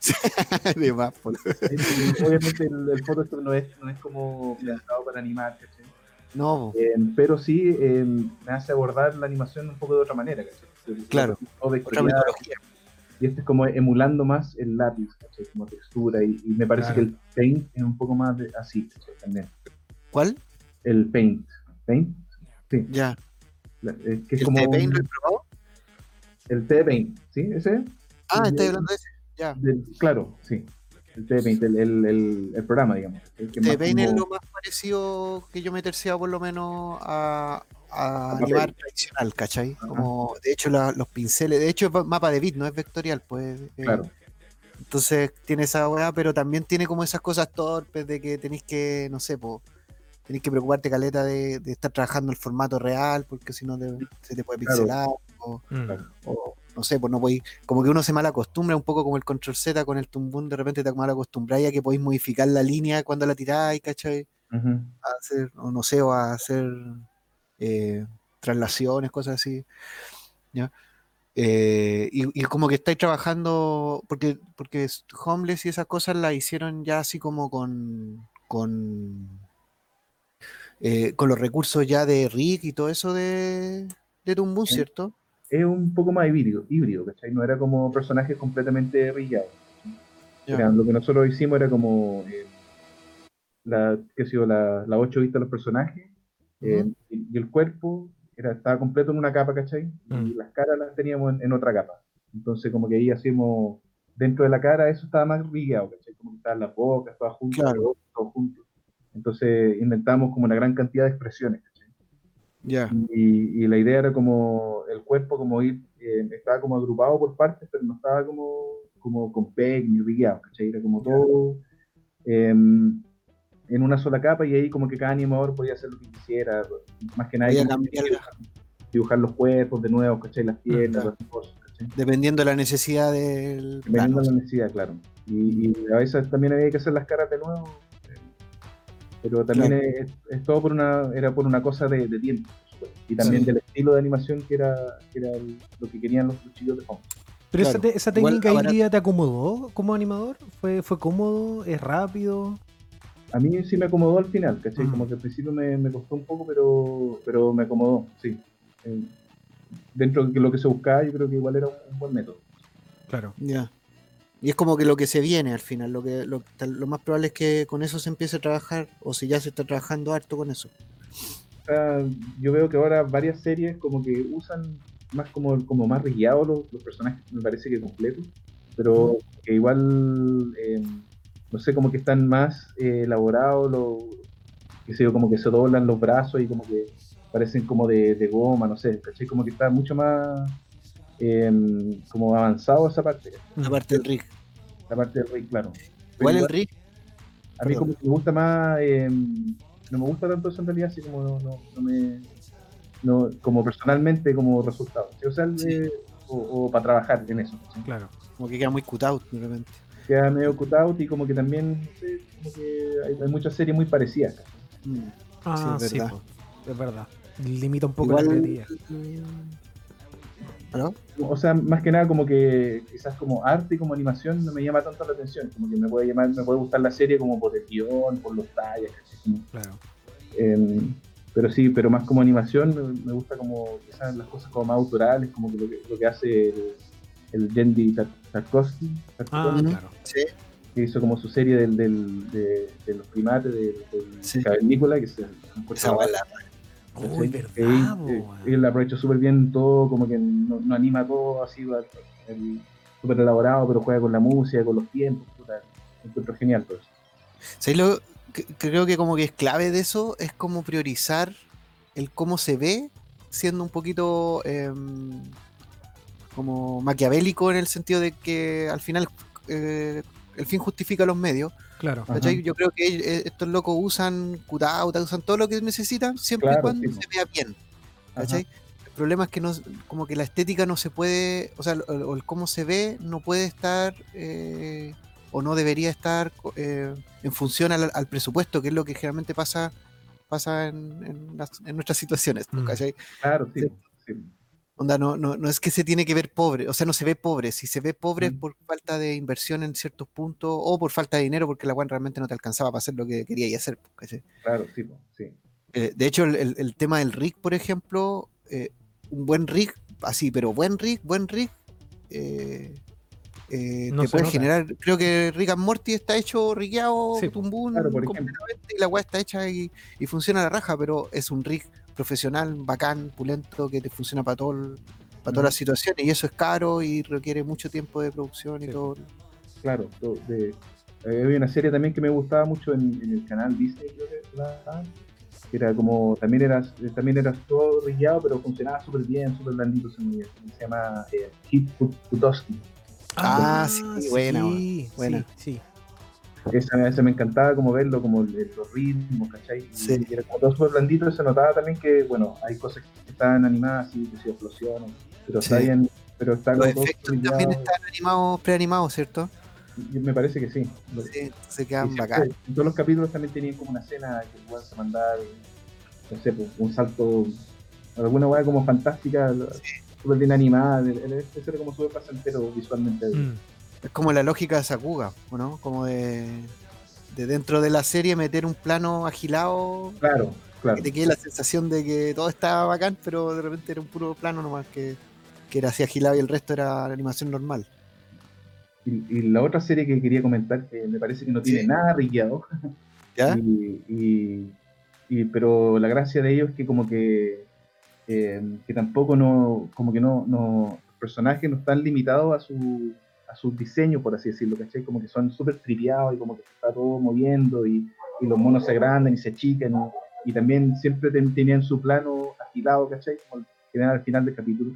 De más, por- Obviamente el, el Photoshop no es, no es como pensado para animar, ¿cachai? No, Eh, pero sí eh, me hace abordar la animación un poco de otra manera, ¿cachai? Claro. O otra metodología. Y este es como emulando más el lápiz, ¿cachai? Como textura, y, y me parece Claro. que el Paint es un poco más de- así, ¿cachai? También. ¿Cuál? El Paint. ¿Paint? Sí, Ya. la- eh, que es ¿El como... Paint lo he probado? El T20, ¿sí? ¿Ese? Ah, estoy hablando de ese. Ya. del- claro, sí. El T20, el, el, el- el programa, digamos. El T20 es lo más parecido que yo me terciaba por lo menos a, a animar tradicional, ¿cachai? Como, de hecho, la- los pinceles, de hecho es ma- mapa de bit, no es vectorial, pues. eh, Claro, Entonces tiene esa weá, pero también tiene como esas cosas torpes de que tenéis que, no sé, pues, tenéis que preocuparte, caleta, de, de estar trabajando el formato real, porque si no se te puede Claro. pixelar, o, Mm. claro. o no sé, pues no podéis, como que uno se mal acostumbra, un poco como el control Z con el tumbún, de repente te mal acostumbráis a que podéis modificar la línea cuando la tiráis, ¿cachai? Ujú. a hacer, o no sé, o a hacer eh, traslaciones, cosas así. ¿ya? Eh, y, y como que estáis trabajando, porque, porque Homeless y esas cosas las hicieron ya así como con, con, eh, con los recursos ya de Rick y todo eso de, de. ¿cierto? Es un poco más híbrido, híbrido, ¿cachai? No era como personajes completamente rillados. Ya. Era- lo que nosotros hicimos era como eh, la, qué sé yo, la, la 8 vistas de los personajes eh, Ujú. y, y el cuerpo era, estaba completo en una capa, ¿cachai? Y Mm. las caras las teníamos en, en otra capa. Entonces como que ahí hacíamos, dentro de la cara eso estaba más rigueado, ¿cachai? Como que estaban las bocas, todas juntas, Claro. todos juntos. Entonces inventamos como una gran cantidad de expresiones, ¿cachai? Ya. Y, y la idea era como el cuerpo como ir, eh, estaba como agrupado por partes, pero no estaba como, como con peg ni rigueado, ¿cachai? Era como todo em, en una sola capa y ahí como que cada animador podía hacer lo que quisiera, más que nada dibujar, dibujar los cuerpos de nuevo, ¿cachai? Las piernas, claro. las cosas, ¿cachai? Dependiendo de la necesidad del Dependiendo plano. de la necesidad, claro. Y, y a veces también había que hacer las caras de nuevo, eh, pero también Claro. es, es todo por una, era por una cosa de, de tiempo, por supuesto. y también Sí. del estilo de animación que era, que era el- lo que querían los, chicos de Home. Pero esa, te- esa técnica ahora- híbrida te acomodó como animador? ¿Fue, fue cómodo? ¿Es rápido? A mí sí me acomodó al final, ¿cachai? Mm. Como que al principio me, me costó un poco, pero, pero me acomodó, sí. Eh, dentro de lo que se buscaba, yo creo que igual era un, un buen método. Claro. Ya. Y es como que lo que se viene al final, lo que lo, lo más probable es que con eso se empiece a trabajar, o si ya se está trabajando harto con eso. Sea, yo veo que ahora varias series como que usan más como, como más rigiados los, los personajes, me parece que completos, pero que igual, eh, no sé, como que están más eh, elaborados, los, que sé yo, como que se doblan los brazos y como que parecen como de, de goma, no sé, ¿cachai? Como que está mucho más eh, como avanzado esa parte, Mm. Aparte del rig. la parte del rey, claro. Igual el rig, a mí perdón. como que me gusta más, eh, no me gusta tanto eso en realidad, así como no, no, no me, no, como personalmente como resultado. ¿sí? O sea, el Sí. de- o, o para trabajar en eso. ¿sí? Claro. como que queda muy de repente. Queda medio cut out y como que también, no sé, como que hay, hay muchas series muy parecidas. Mm. Ah, Sí, es sí, verdad. es verdad. Limita un poco Igual. la creatividad. ¿Aló? O sea, más que nada como que quizás como arte y como animación no me llama tanto la atención, como que me puede llamar, me puede gustar la serie como por el guion, por los talles, ¿cachai? Como, Claro. Em, pero sí, pero más como animación, me, me gusta como quizás las cosas como más autorales, como que lo que, lo que hace el, el Tar- Tarkovsky, Ah, claro. Sí. que hizo como su serie del, del- de, de los primates, del, del Sí. cavernícola, que se Esa bala. Uy, verdad, weón. él aprovecha súper bien todo, como que no, no anima todo así, súper elaborado, pero juega con la música, con los tiempos, puta, encuentro genial todo eso. ¿Sabes lo que- que creo que como que es clave de eso? Es como priorizar el cómo se ve, siendo un poquito em, como maquiavélico en el sentido de que al final eh, el fin justifica los medios. Claro. Yo creo que eh, estos locos usan cutauta, usan todo lo que necesitan siempre y cuando sí, se vea bien. ¿cachai? El problema es que no, como que la estética no se puede, o sea, o, el cómo se ve no puede estar eh, o no debería estar eh, en función al, al presupuesto, que es lo que generalmente pasa pasa en, en las- en nuestras situaciones, Mm. ¿cachai? Claro, sí. Sí. Sí. Onda, no, no, no es que se tiene que ver pobre, o sea, no se ve pobre, si se ve pobre es Mm. por falta de inversión en ciertos puntos o por falta de dinero porque la WAN realmente no te alcanzaba para hacer lo que quería hacer, ¿cachai? Claro, sí, sí. Eh, de hecho, el, el- el tema del rig, por ejemplo, eh, un buen rig, así, pero buen rig, buen rig, eh, eh, No te puede nota. generar. Creo que Rick and Morty está hecho rigueado, Sí, tumbún, claro, completamente, y la weá está hecha y, y funciona a la raja, pero es un rig profesional, bacán, pulento, que te funciona para todo para todas las situaciones, y eso es caro y requiere mucho tiempo de producción y todo. Claro, de, eh, había una serie también que me gustaba mucho en, el canal Disney, creo que era como, también era, también era todo brillado, pero funcionaba súper bien, súper blandito, se, se llama eh, Kid Ah, sí, buena, buena. Sí, Esa, me encantaba como verlo, como los ritmos, ¿cachai? Sí. era como todo súper blandito, se notaba también que, bueno, hay cosas que están animadas, así, que se explosiones, pero está bien, pero está Los efectos también están animados, preanimados, ¿cierto? Me parece que sí. Sí, se quedan bacán. En todos los capítulos también tenían como una escena que puedas mandar, no sé, pues, un salto, alguna hueá como fantástica, súper bien animada. Ese era como súper placentero visualmente. Mm. Es como la lógica de Sakuga, ¿no? Como de, de dentro de la serie meter un plano agilado. Claro, claro. Que te quede la sensación de que todo estaba bacán, pero de repente era un puro plano nomás que, que era así agilado y el resto era la animación normal. Y, la otra serie que quería comentar, que me parece que no tiene nada riqueado, ¿Ya? Y, pero la gracia de ello es que como que, eh, que tampoco no, como que no, no, los personajes no están limitados a su, a su diseño, por así decirlo, ¿cachai? Como que son súper triviados y como que se está todo moviendo y, los monos se agrandan y se achican y, también siempre tenían su plano agilado, ¿cachai? Como que al final del capítulo,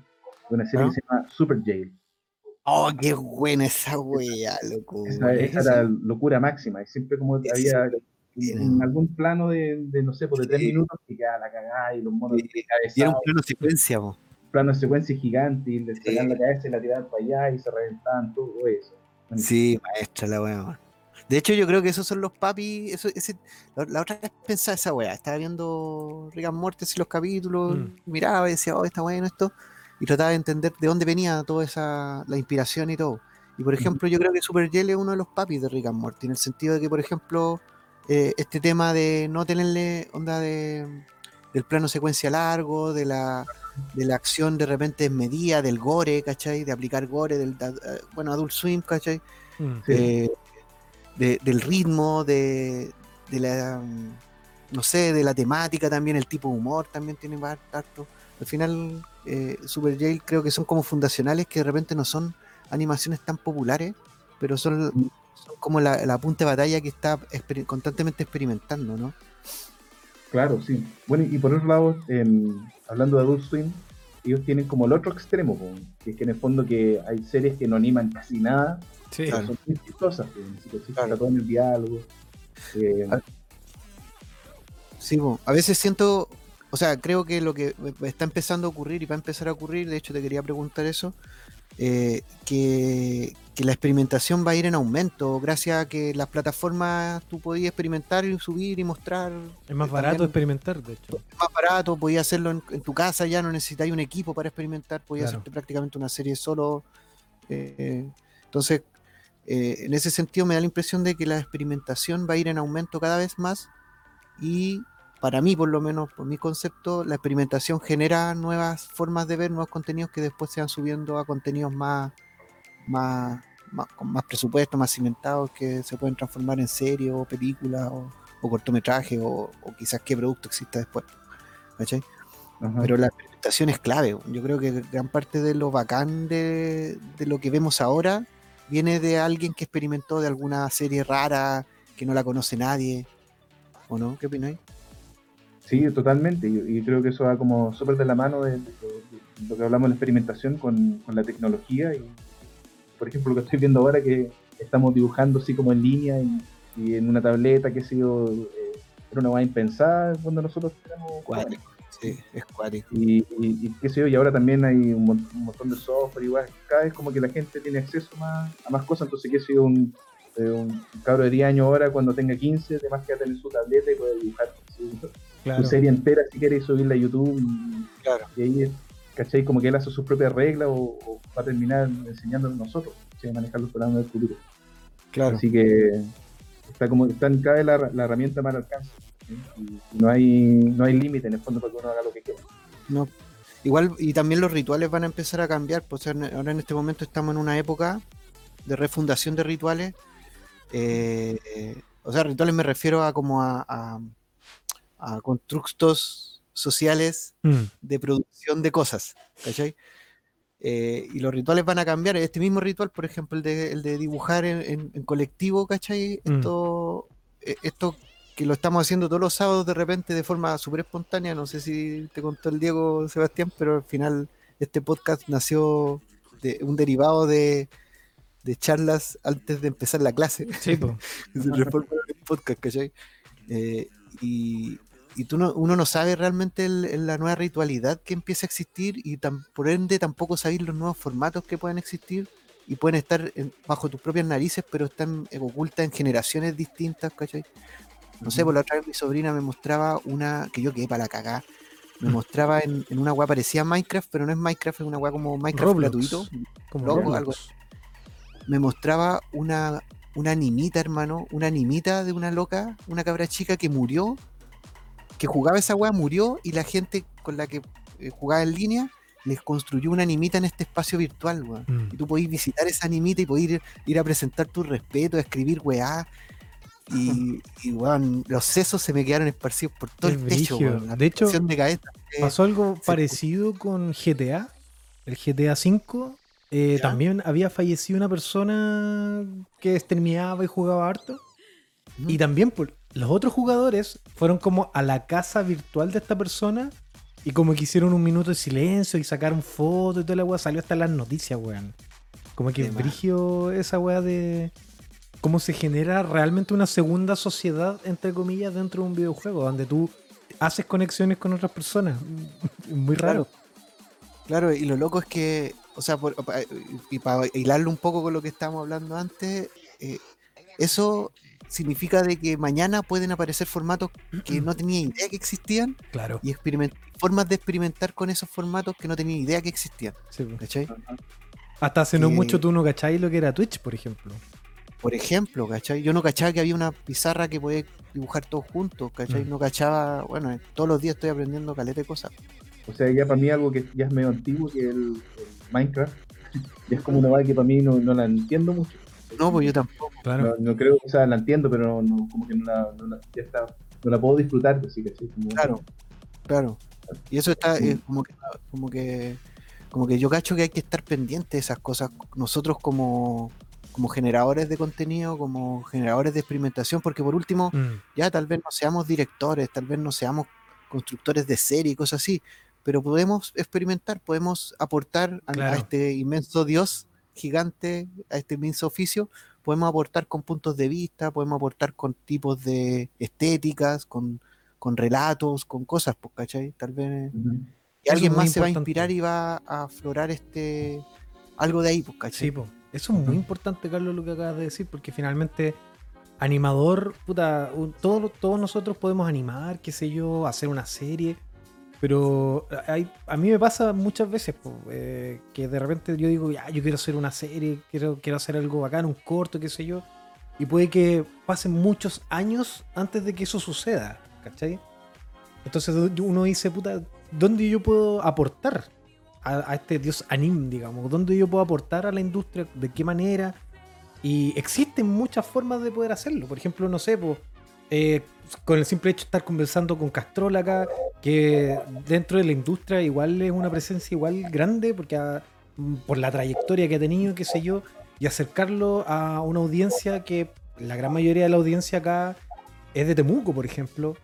de una serie que se llama Super Jail. Oh, qué buena esa wea, loco. Esa, era locura máxima. Y siempre como había en algún plano de, de no sé, por pues, de tres minutos que ya la cagada y los monos sí. Y era un plano secuencia, po. Plano de secuencia gigante y pegaban la cabeza y la tiraban para allá y se reventaban todo eso. Sí, maestra la wea. De hecho, yo creo que esos son los papis. Eso, ese, la, otra vez pensaba esa wea. Estaba viendo Rick and Morty y los capítulos, mm. miraba y decía, oh, está bueno esto y trataba de entender de dónde venía toda esa la inspiración y todo. Y por ejemplo, yo creo que Super Jelly es uno de los papis de Rick and Morty, en el sentido de que, por ejemplo, eh, este tema de no tenerle onda de, del plano secuencia largo, de la, de la acción de repente desmedida, del gore, ¿cachai? De aplicar gore, del, eh, bueno, Adult Swim, ¿cachai? Mm, eh, del ritmo, de, de la, no sé, de la temática también, el tipo de humor también tiene harto. Al final, eh, Super Jail creo que son como fundacionales que de repente no son animaciones tan populares, pero son, mm. como la, la, punta de batalla que está constantemente experimentando, ¿no? Claro, sí. Bueno, y por otro lado, hablando de Adult Swim, ellos tienen como el otro extremo, que es que en el fondo que hay series que no animan casi nada, sí. son muy chistosas, claro. todo en el diálogo. Eh, sí, a veces siento o sea, creo que lo que está empezando a ocurrir y va a empezar a ocurrir, de hecho te quería preguntar eso, eh, que, la experimentación va a ir en aumento gracias a que las plataformas tú podías experimentar y subir y mostrar. Es más barato experimentar, de hecho. Es más barato, podías hacerlo en, tu casa, ya no necesitáis un equipo para experimentar, podías hacerte prácticamente una serie solo. Eh, entonces, eh, en ese sentido me da la impresión de que la experimentación va a ir en aumento cada vez más y para mí, por lo menos, por mi concepto, la experimentación genera nuevas formas de ver, nuevos contenidos que después se van subiendo a contenidos más, más, con más presupuesto, más cimentados, que se pueden transformar en serie o película o, cortometraje o, quizás qué producto exista después. Pero la experimentación es clave. Yo creo que gran parte de lo bacán de, de lo que vemos ahora viene de alguien que experimentó de alguna serie rara que no la conoce nadie. ¿O no? ¿Qué opináis? Sí, totalmente. Y, creo que eso va como súper de la mano de, lo que hablamos de la experimentación con, la tecnología. Y, por ejemplo, lo que estoy viendo ahora que estamos dibujando así como en línea y, en una tableta, que ha sido eh, era una buena impensada cuando nosotros éramos Sí, es cuático. Y, y, qué sé yo, y ahora también hay un, montón de software, igual, cada vez como que la gente tiene acceso más, a más cosas, entonces qué sé yo, un, eh, un cabro de 10 años ahora cuando tenga 15, además que va a tener su tableta y puede dibujar su serie entera si queréis subirla a YouTube. Y, ahí, ¿cachai? Como que él hace sus propias reglas o, va a terminar enseñándonos nosotros, a manejar los programas del futuro. Claro. Así que está como está en cada vez la, herramienta más al alcance. Y no hay, no hay límite en el fondo para que uno haga lo que quiera. No. Igual, y también los rituales van a empezar a cambiar, pues ahora en este momento estamos en una época de refundación de rituales. Eh, o sea, rituales me refiero a como a a constructos sociales mm. de producción de cosas, ¿cachai? Eh, y los rituales van a cambiar. Este mismo ritual, por ejemplo, el de, el de dibujar en, en- en colectivo, ¿cachai? Mm. Esto, eh, esto que lo estamos haciendo todos los sábados de repente de forma súper espontánea. No sé si te contó el Diego Sebastián, pero al final este podcast nació de un derivado de, de charlas antes de empezar la clase. Sí, el podcast, ¿cachai? Eh, y y tú no, uno no sabe realmente el- la nueva ritualidad que empieza a existir y tan, por ende tampoco sabéis los nuevos formatos que pueden existir y pueden estar en- bajo tus propias narices, pero están eh, ocultas en generaciones distintas, ¿cachai? No sé, por la otra vez mi sobrina me mostraba una que yo quedé para la cagá. Me Mm. mostraba en, en una weá parecida a Minecraft, pero no es Minecraft, es una weá como Minecraft Roblox. gratuito Como Loco, Roblox. algo me mostraba una, una animita, hermano, una animita de una loca, una cabra chica que murió, que jugaba esa weá, murió y la gente con la que eh, jugaba en línea les construyó una animita en este espacio virtual, weón. Mm. Y tú podís visitar esa animita y podís ir, ir a presentar tu respeto, a escribir weá. Y, y weón, los sesos se me quedaron esparcidos por todo Qué el techo, weón. La De hecho, protección de cabeza. eh, Pasó algo parecido con GTA. El GTA V. eh, también había fallecido una persona que streameaba y jugaba harto. Y también por, los otros jugadores fueron como a la casa virtual de esta persona y como que hicieron un minuto de silencio y sacaron fotos y toda la weá. Salió hasta las noticias, weón. Como que brigio esa weá de cómo se genera realmente una segunda sociedad, entre comillas, dentro de un videojuego, donde tú haces conexiones con otras personas. Muy raro. Claro, y lo loco es que, o sea, por- y para hilarlo un poco con lo que estábamos hablando antes, eh, eso significa de que mañana pueden aparecer formatos que no tenía idea que existían Claro. y formas de experimentar con esos formatos que no tenía idea que existían, Sí. ¿cachai? Hasta hace no Que- mucho tú no cacháis lo que era Twitch, por ejemplo. Por ejemplo, ¿cachai? Yo no cachaba que había una pizarra que podía dibujar todos juntos, ¿cachai? Mm. No cachaba, bueno, todos los días estoy aprendiendo caleta de cosas. O sea, ya para mí algo que ya es medio antiguo, que el, el Minecraft, ya es como una vaina que para mí no, no la entiendo mucho. No, pues yo tampoco. Claro. No, no creo, o sea, la entiendo, pero no, no- como que no la, no la- ya está, no la puedo disfrutar, así que sí, como- Claro, claro. Y eso está eh, como que como que como que yo cacho que hay que estar pendiente de esas cosas nosotros como como generadores de contenido, como generadores de experimentación, porque por último, Mm, ya tal vez no seamos directores, tal vez no seamos constructores de serie y cosas así, pero podemos experimentar, podemos aportar a, este inmenso Dios gigante, a este inmenso oficio, podemos aportar con puntos de vista, podemos aportar con tipos de estéticas, con, con relatos, con cosas, pues, ¿cachai? Tal vez y alguien más se va a inspirar y va a aflorar este algo de ahí, pues, ¿cachai? Sí, po. Eso es muy importante, Carlos, lo que acabas de decir, porque finalmente, animador, puta, un- todos, todos nosotros podemos animar, qué sé yo, hacer una serie, pero hay, a mí me pasa muchas veces eh, que de repente yo digo, ya, yo quiero hacer una serie, quiero, quiero hacer algo bacán, un corto, qué sé yo, y puede que pasen muchos años antes de que eso suceda, ¿cachai? Entonces uno dice, puta, ¿dónde yo puedo aportar? a, este dios anim, digamos, dónde yo puedo aportar a la industria, de qué manera. Y existen muchas formas de poder hacerlo. Por ejemplo, no sé, po, eh, con el simple hecho de estar conversando con Castrol acá, que dentro de la industria igual es una presencia igual grande, porque ha- mm, por la trayectoria que ha tenido, qué sé yo, y acercarlo a una audiencia que la gran mayoría de la audiencia acá es de Temuco, por ejemplo,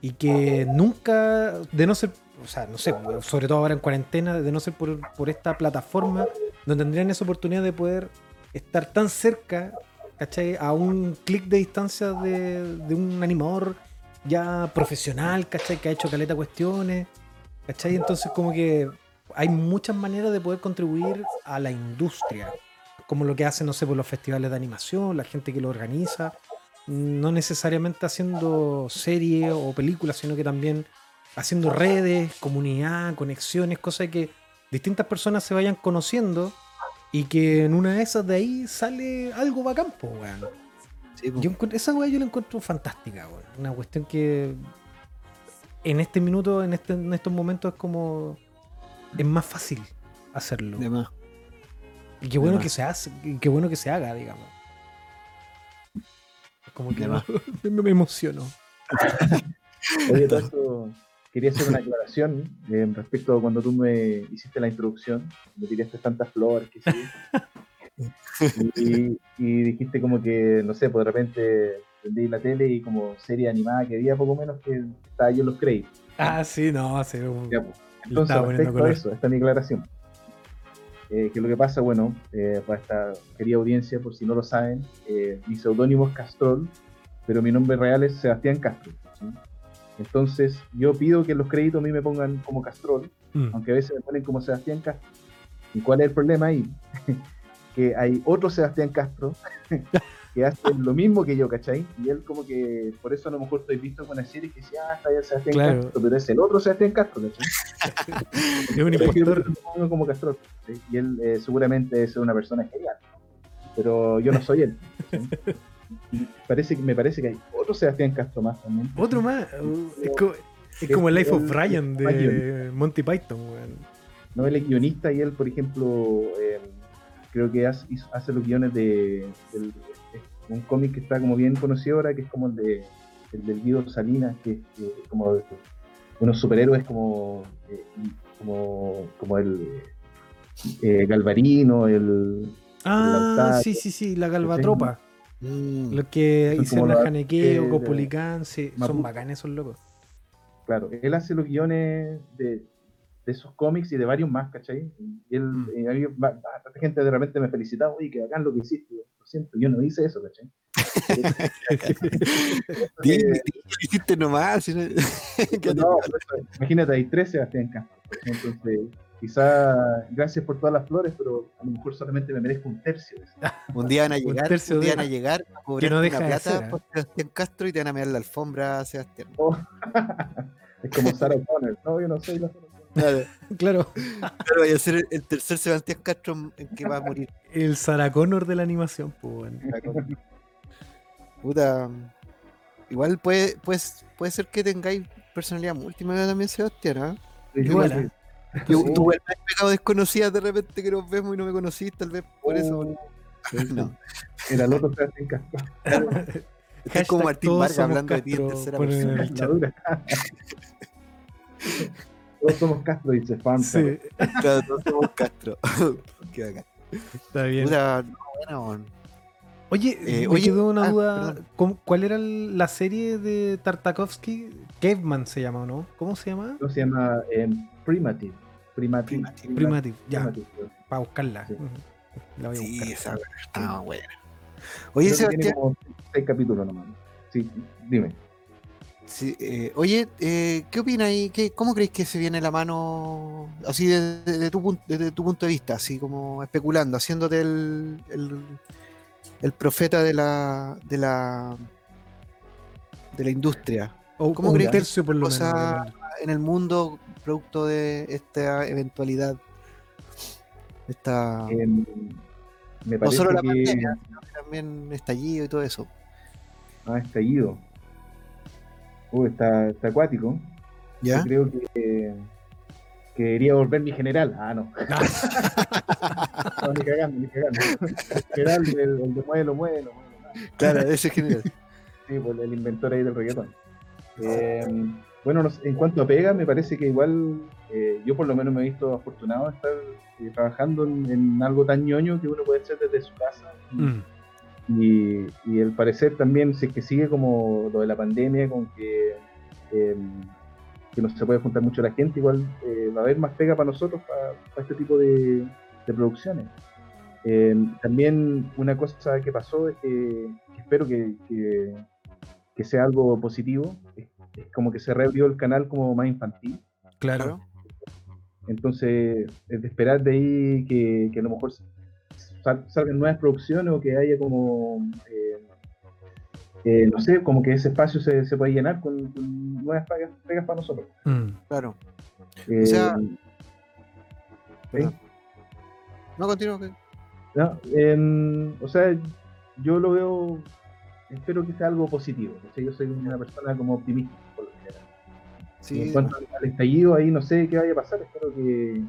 y que nunca, de no ser, o sea, no sé, sobre todo ahora en cuarentena, de no ser por, por esta plataforma, donde tendrían esa oportunidad de poder estar tan cerca, ¿cachai? A un clic de distancia de, un animador ya profesional, ¿cachai? Que ha hecho caleta cuestiones, ¿cachai? Entonces como que hay muchas maneras de poder contribuir a la industria, como lo que hacen, no sé, por los festivales de animación, la gente que lo organiza, no necesariamente haciendo series o películas, sino que también haciendo redes, comunidad, conexiones, cosas que distintas personas se vayan conociendo y que en una de esas de ahí sale algo bacán, po, weón. Sí, pues. Yo encuentro- esa weá yo la encuentro fantástica, weón. Una cuestión que en este minuto, en, este, en estos momentos es como... Es más fácil hacerlo. De más. Y qué bueno que se hace, y qué bueno que se haga, digamos. Como que me, me emociono. Oye, todo esto, quería hacer una aclaración eh, respecto a cuando tú me hiciste la introducción, me tiraste tantas flores, que sí. y, y dijiste como que, no sé, pues de repente prendí la tele y como serie animada que había poco menos que estaba en los créditos. Ah, sí, no, sí. un- Ya, pues. Entonces, respecto a eso, esta es mi aclaración. Eh, que lo que pasa, bueno, eh, para esta querida audiencia, por si no lo saben, eh, mi seudónimo es Castrol, pero mi nombre real es Sebastián Castro. ¿sí? Entonces, yo pido que los créditos a mí me pongan como Castrol, Mm. aunque a veces me ponen como Sebastián Castro. ¿Y cuál es el problema ahí? que hay otro Sebastián Castro que hace lo mismo que yo, ¿cachai? Y él como que, por eso a lo mejor estoy visto con una serie que dice, ah, está ahí el Sebastián Claro. Castro, pero es el otro Sebastián Castro, ¿cachai? Es un impostor. yo como Castro, ¿sí? Y él eh, seguramente es una persona genial, pero yo no soy él. ¿sí? Parece que, me parece que hay otro Sebastián Castro más también. Otro más. uh, Es como, es como el Life of Brian de Monty Python, weón. No, él es guionista y él, por ejemplo, eh, creo que hace, los guiones de, del- un cómic que está como bien conocido ahora, que es como el de el del Guido Salinas, que es eh, como unos superhéroes como eh, como, como el eh, Galvarino, el Ah, Lautaro, sí, sí, sí, la Galvatropa. Mm. Los que Son hicieron a de- Copulicán, sí, son bacanes esos locos. claro, él hace los guiones de, de esos cómics y de varios más, ¿cachai? Y él, Mm. eh, a mí, ba- bastante gente de repente me felicitaba, oye, que bacán lo que hiciste. Lo siento, yo no hice eso, ¿cachai? Eh, di- lo hiciste nomás. no- imagínate, hay tres Sebastián Castro. Entonces, quizá gracias por todas las flores, pero a lo mejor solamente me merezco un tercio de eso. Un día van a Un llegar, tercio un día de- van a llegar a cobrar no una de plata ser, ¿eh? por Sebastián Castro y te van a mirar la alfombra Sebastián. Oh, es como Sarah Connor. No, yo no soy la. Claro, Claro, claro, vaya a ser el, tercer Sebastián Castro en que va a morir. el Sarah Connor de la animación, pues, weón. Puta. Igual puede, pues, puede ser que tengáis personalidad múltiple también, Sebastián, ¿ah? Igual, Tú, Sí. tú igual desconocidas de repente que nos vemos y no me conocís, tal vez por eso. Oh. No. Era el otro Sebastián Castro. Estás como Hashtag Martín todos Vargas hablando de ti en tercera persona. Todos somos Castro, dice Fan. Sí, Claro, todos somos Castro. Qué bacán. está bien. Oye, Eh, me oye, quedó una ah, duda. perdón. ¿Cómo- ¿Cuál era la serie de Tartakovsky? Caveman se llama, ¿o no? ¿Cómo se llama? No se llama eh, Primative. Primative. Primative. Primative, ya, Primative. para buscarla. Sí. La voy a Sí, buscar. esa weá está buena. Oye, Creo tiene Sebastián, como seis capítulos nomás. Sí, dime. sí, eh, oye, eh, ¿qué opinas ahí? ¿Qué, ¿Cómo crees que se viene la mano, así desde de, tu, desde tu punto de vista, así como especulando, haciéndote el, el, el profeta de la, de la, de la industria O, ¿Cómo un crees que tercio por lo menos. en el mundo producto de esta eventualidad? Esta, Eh, me no solo la que pandemia, sino que también estallido y todo eso. ha estallido. Uh, está, está acuático. ¿Ya? Yo creo que, que debería volver mi general. Ah, no. no, ni cagando, ni cagando. El general, el, el de mueve, lo mueve, lo mueve. Claro, ese es general. Sí, pues el inventor ahí del reggaetón. Eh, bueno, en cuanto a pega, me parece que igual eh, yo por lo menos me he visto afortunado de estar eh, trabajando en, en algo tan ñoño que uno puede hacer desde su casa. Mm. Y, y el parecer también, si es que sigue como lo de la pandemia, con que, eh, que no se puede juntar mucho la gente, igual eh, va a haber más pega para nosotros, para, para este tipo de, de producciones. Eh, también una cosa que pasó es que, que espero que, que- que sea algo positivo, como que se reabrió el canal como más infantil. Claro. Entonces, es de esperar de ahí que, que a lo mejor sal- salgan nuevas producciones o que haya como, eh, eh, no sé, como que ese espacio se, se puede llenar con, con nuevas pegas, pegas para nosotros. Mm. Claro. Eh, sea, ¿sí? Perdón. No, continúo. que- No, o sea, yo lo veo, espero que sea algo positivo. ¿cachai? Yo soy una persona como optimista, Sí, en cuanto al estallido, ahí no sé qué vaya a pasar, espero que,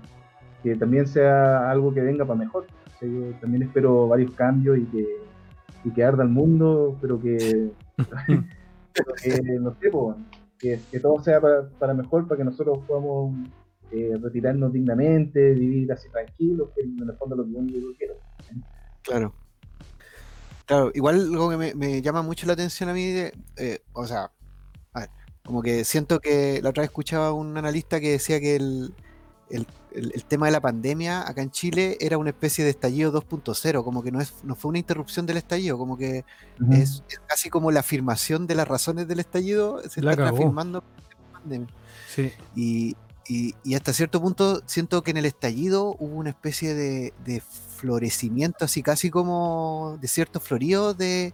que también sea algo que venga para mejor. O sea, yo también espero varios cambios y que, y que arda el mundo, pero que, pero que no sé, que, que todo sea para, para mejor, para que nosotros podamos eh, retirarnos dignamente, vivir así tranquilos, que en el fondo lo que yo quiero. Claro. Claro, igual algo que me, me llama mucho la atención a mí, de, eh, o sea, a ver, como que siento que la otra vez escuchaba a un analista que decía que el, el, el- el tema de la pandemia acá en Chile era una especie de estallido 2.0, como que no, es, no fue una interrupción del estallido, como que Ujú. es, es casi como la afirmación de las razones del estallido, se La está afirmando la pandemia. Sí. Y, y- y hasta cierto punto siento que en el estallido hubo una especie de, de florecimiento, así casi como de cierto florío de,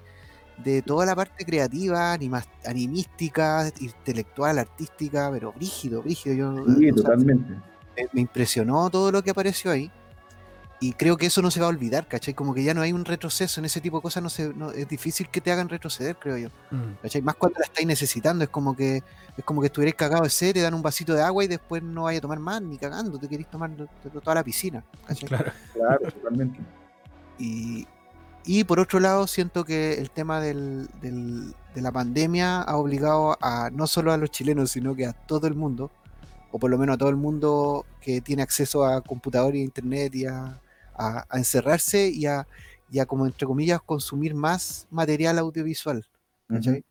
de toda la parte creativa, anima- animística, intelectual, artística, pero brígido, brígido. Yo, Sí, sea, totalmente. me, me impresionó todo lo que apareció ahí. Y creo que eso no se va a olvidar, ¿cachai? Como que ya no hay un retroceso en ese tipo de cosas, no se, no- es difícil que te hagan retroceder, creo yo. Mm. ¿cachai? Más cuando la estáis necesitando, es como que es como que estuvierais cagado de sed, te dan un vasito de agua y después no vaya a tomar más, ni cagando, te queréis tomar to- to- toda la piscina. ¿cachai? Claro. Claro, totalmente. Y, y por otro lado, siento que el tema del- del- de la pandemia ha obligado a no solo a los chilenos, sino que a todo el mundo, o por lo menos a todo el mundo que tiene acceso a computador y internet y a, a- a encerrarse y a, y a, como entre comillas, consumir más material audiovisual. ¿cachai? Ujú.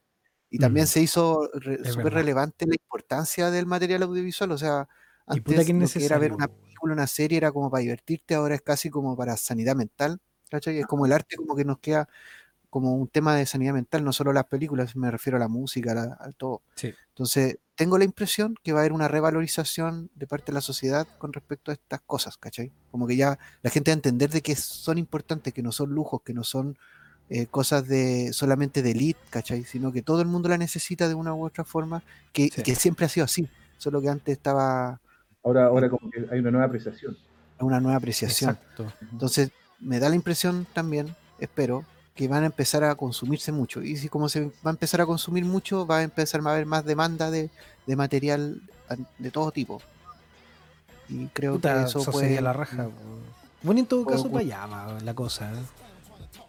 Y también Mm. se hizo re- súper relevante la importancia del material audiovisual. O sea, antes que que era ver una película, una serie, era como para divertirte, ahora es casi como para sanidad mental. ¿Cachai? Es como el arte como que nos queda como un tema de sanidad mental, no solo las películas, me refiero a la música, a, a todo. Sí. Entonces, tengo la impresión que va a haber una revalorización de parte de la sociedad con respecto a estas cosas, ¿cachai? Como que ya la gente va a entender de que son importantes, que no son lujos, que no son eh, cosas de solamente de elite, ¿cachai? Sino que todo el mundo la necesita de una u otra forma, que, Sí. que siempre ha sido así, solo que antes estaba Ahora, ahora como que hay una nueva apreciación. una nueva apreciación. Exacto. Entonces, me da la impresión también, espero, que van a empezar a consumirse mucho. Y si como se va a empezar a consumir mucho, va a empezar a haber más demanda de, de material de todo tipo. Y creo Puta, que eso eso puede... sería la raja. po. Bueno, en todo caso, para allá la cosa, ¿eh?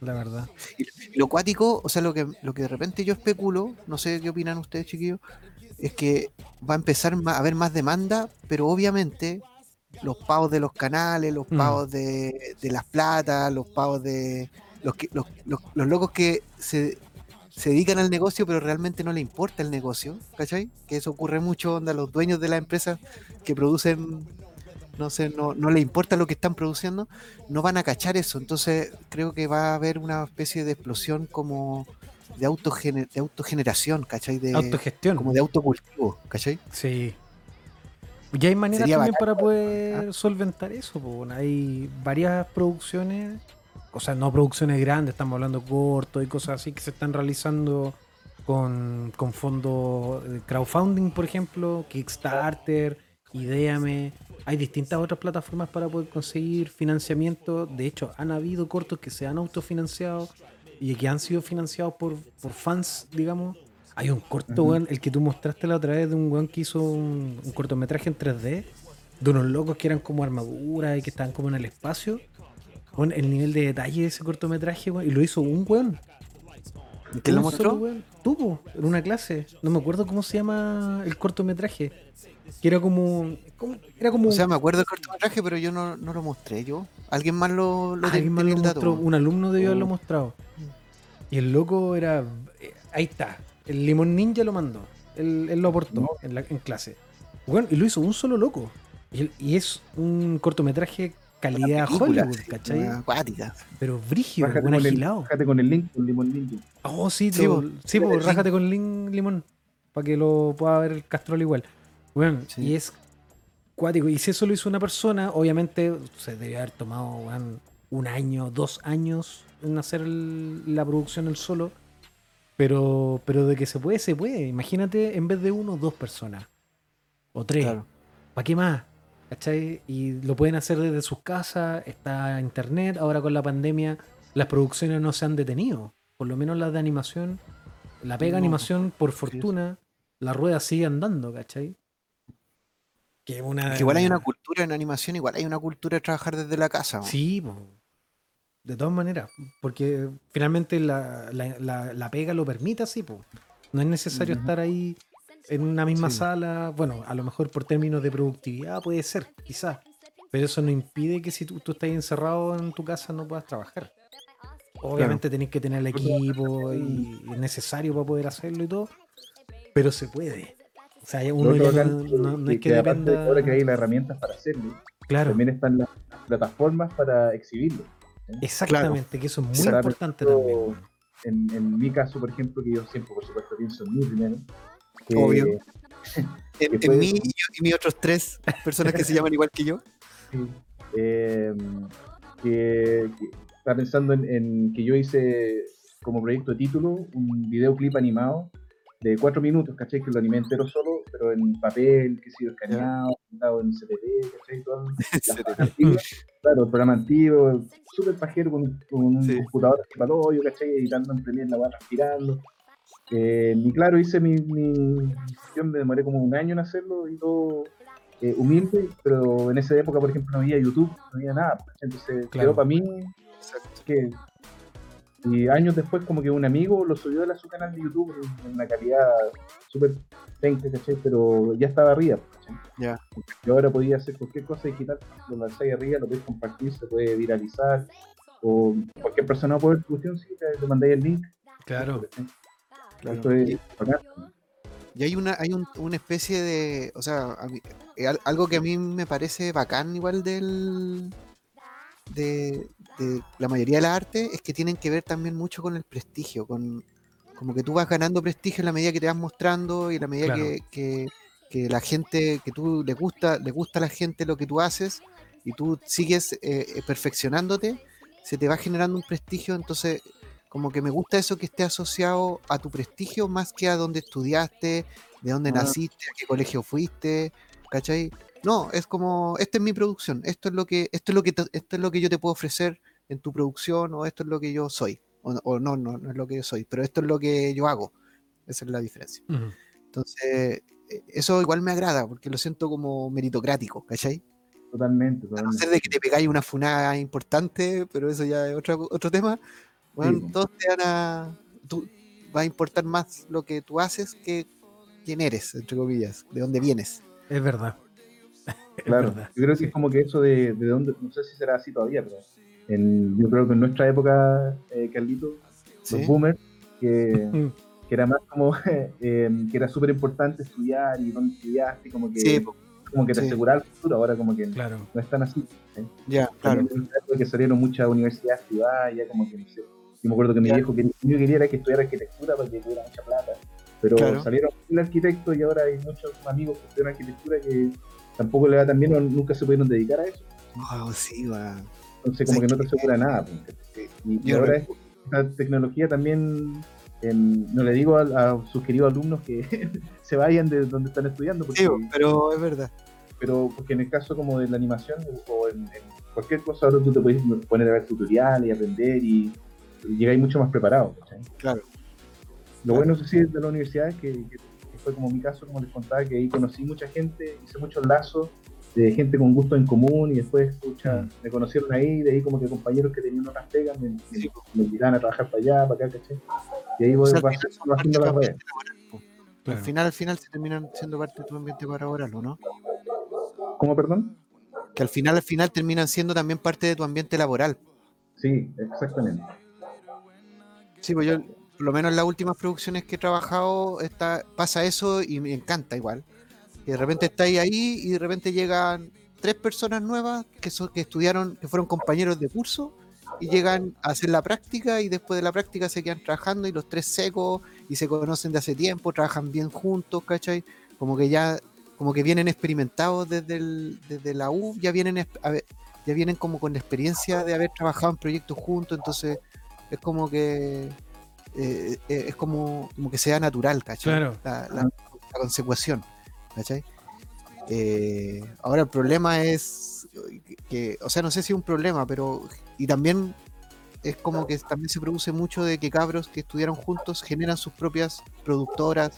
la verdad. Y lo cuático, o sea, lo que, lo que de repente yo especulo, no sé qué opinan ustedes, chiquillos, es que va a empezar a haber más demanda, pero obviamente los pagos de los canales, los Mm. pagos de, de las platas, los pagos de los, que, los, los- los locos que se, se dedican al negocio, pero realmente no le importa el negocio, ¿cachai? Que eso ocurre mucho, onda, los dueños de las empresas que producen, no sé, no, no les importa lo que están produciendo, no van a cachar eso. Entonces creo que va a haber una especie de explosión como de, autogener- de autogeneración, ¿cachai? De, Autogestión. como de autocultivo, ¿cachai? Sí. Y hay maneras también para poder solventar eso. Hay varias producciones, o sea, no producciones grandes, estamos hablando cortos y cosas así que se están realizando con, con fondos de crowdfunding, por ejemplo, Kickstarter, Ideame. Hay distintas otras plataformas para poder conseguir financiamiento. De hecho, han habido cortos que se han autofinanciado y que han sido financiados por, por fans, digamos. Hay un corto, weón, el que tú mostraste la otra vez de un weón que hizo un, un cortometraje en 3D de unos locos que eran como armaduras y que estaban como en el espacio. Bueno, el nivel de detalle de ese cortometraje, weón, y lo hizo un weón. ¿Quién lo solo mostró? weón. Tuvo, en una clase. No me acuerdo cómo se llama el cortometraje. Que era como. como- era como. O sea, me acuerdo del cortometraje, pero yo no, no lo mostré yo. Alguien más lo, lo alguien más lo dato, mostró, weón. un alumno debió haberlo Oh. mostrado. Y el loco era. eh, Ahí está. El Limón Ninja lo mandó. Él, él lo aportó No. en, la- en clase. Bueno, y lo hizo un solo loco. Y, es un cortometraje calidad Película, Hollywood, ¿cachai? acuática. Pero brígido, Rájate buen agilado. rájate con el link, con Limón Ninja. Oh, sí, Sí, lo- po. sí, po, El rájate con link limón. Para que lo pueda ver el Castrol igual. Bueno, Sí. y es cuático. Y si eso lo hizo una persona, obviamente se debe haber tomado un año, dos años en hacer el- la producción el solo. Pero, pero de que se puede, se puede. Imagínate, en vez de uno, dos personas. O tres. Claro. ¿Para qué más? ¿Cachai? Y lo pueden hacer desde sus casas, está internet, ahora con la pandemia las producciones no se han detenido, por lo menos las de animación, la pega No, animación, por fortuna, la rueda sigue andando, ¿cachai? Que es una... Que igual hay una cultura en animación, igual hay una cultura de trabajar desde la casa. weón. Sí, po. De todas maneras, porque finalmente la, la- la- la pega lo permite así, po. no es necesario estar ahí en una misma Sí. sala. Bueno, a lo mejor por términos de productividad puede ser, quizás. Pero eso no impide que si tú, tú estás encerrado en tu casa no puedas trabajar. Obviamente tenés que tener el equipo y es necesario para poder hacerlo y todo. Pero se puede. O sea, uno ya bacán no, que- no- que- es que que aparte dependa. Ahora que hay las herramientas para hacerlo, Claro, también están las plataformas para exhibirlo. Exactamente, que eso es muy Para importante también. En, en mi caso, por ejemplo, que yo siempre, por supuesto, pienso en mí primero. que- Obvio. En, que en puede- mí y, yo- y mis otros tres personas que se llaman igual que yo. Sí. Eh, que, que estaba pensando en, en que yo hice como proyecto de título un videoclip animado de cuatro minutos, ¿cachai? Que lo animé entero solo, pero en papel, que sido escaneado, pintado en CPT, ¿cachai? Todo claro, el programa antiguo, súper pajero con, con un Sí. computador de hoyo, ¿cachai? Editando en Premiere, la va respirando. Eh, y claro, hice mi, mi yo me demoré como un año en hacerlo y todo eh, humilde, pero en esa época, por ejemplo, no había YouTube, no había nada. Entonces Claro. quedó para mí que y años después como que un amigo lo subió a su canal de YouTube en- una calidad súper penca, ¿cachai? Pero ya estaba arriba, ¿cachai? Ya. Yo ahora podía hacer cualquier cosa digital, lo lanzáis arriba, lo podéis compartir, se puede viralizar, o cualquier persona puede ver tu cuestión, sí, le, le mandáis el link. Claro. Claro. Esto es bacán. Y hay una, hay un- una especie de, o sea, a mí- eh, al- algo que a mí me parece bacán igual del de, de la mayoría de las artes es que tienen que ver también mucho con el prestigio, con como que tú vas ganando prestigio en la medida que te vas mostrando y en la medida Claro. que, que, que la gente, que tú le gusta, le gusta a la gente lo que tú haces y tú sigues eh, eh, perfeccionándote, se te va generando un prestigio, entonces como que me gusta eso que esté asociado a tu prestigio más que a dónde estudiaste, de dónde Ah. naciste, a qué colegio fuiste, ¿cachai? No, es como, esta es mi producción, esto es lo que, esto es lo que, esto es lo que yo te puedo ofrecer en tu producción, o esto es lo que yo soy, o, o no, no, no es lo que yo soy, pero esto es lo que yo hago, esa es la diferencia. Ujú. Entonces, eh, eso igual me agrada, porque lo siento como meritocrático, ¿cachai? Totalmente, A no totalmente. ser de que te pegáis una funada importante, pero eso ya es otro, otro tema. Bueno, Sí. todos te van a. Tú, va a importar más lo que tú haces que quién eres, entre comillas, de dónde vienes. Es verdad. Es Claro, verdad, yo creo que es como que eso de, de dónde, no sé si será así todavía, pero en, yo creo que en nuestra época, eh, Carlito, ¿sí? los boomers, que, que era más como, eh, que era súper importante estudiar y dónde estudiaste, como que, Sí, como que te sí. aseguraba el futuro, ahora como que Claro. no es tan así. ¿eh? ya, claro. Que salieron muchas universidades privadas, ya como que no sé. Yo me acuerdo que mi Ya. viejo quería, yo quería era que estudiara arquitectura para que tuviera mucha plata. Pero Claro. salieron el arquitecto y ahora hay muchos amigos que estudian arquitectura que tampoco le va tan bien o nunca se pudieron dedicar a eso. Wow, sí, va. Entonces como que no te asegura nada. Y, ahora re- esta tecnología también, em, no le digo a, a sus queridos alumnos que se vayan de donde están estudiando, porque, Sí, pero es verdad. pero porque en el caso como de la animación o en, en cualquier cosa ahora tú te puedes poner a ver tutoriales y aprender y, y llegáis mucho más preparado. Claro. Lo bueno sí de la universidad es que, que- que fue como mi caso, como les contaba, que ahí conocí mucha gente, hice muchos lazos de gente con gustos en común y después pucha, Mm. me conocieron ahí, de ahí como que compañeros que tenían otras pegas me, me, Sí. me invitaban a trabajar para allá, para acá, ¿cachai? Y ahí voy, O sea, haciendo las redes. Claro. Al final, al final se terminan siendo parte de tu ambiente laboral, ¿o no? ¿Cómo, perdón? Que al final, al final terminan siendo también parte de tu ambiente laboral. Sí, exactamente. Sí, pues yo, por lo menos en las últimas producciones que he trabajado, está, pasa eso y me encanta igual. Que de repente estáis ahí y de repente llegan tres personas nuevas que, son, que estudiaron, que fueron compañeros de curso y llegan a hacer la práctica y después de la práctica se quedan trabajando y los tres secos y se conocen de hace tiempo, trabajan bien juntos, ¿cachai? Como que ya, como que vienen experimentados desde, el- desde la U, ya vienen, exp- a ver, ya vienen como con la experiencia de haber trabajado en proyectos juntos, entonces es como que eh, eh, es como, como que sea natural, ¿cachai? Claro. La, la- la consecución, ¿cachai? Eh, ahora el problema es que, o sea, no sé si es un problema, pero y también es como que también se produce mucho de que cabros que estudiaron juntos generan sus propias productoras,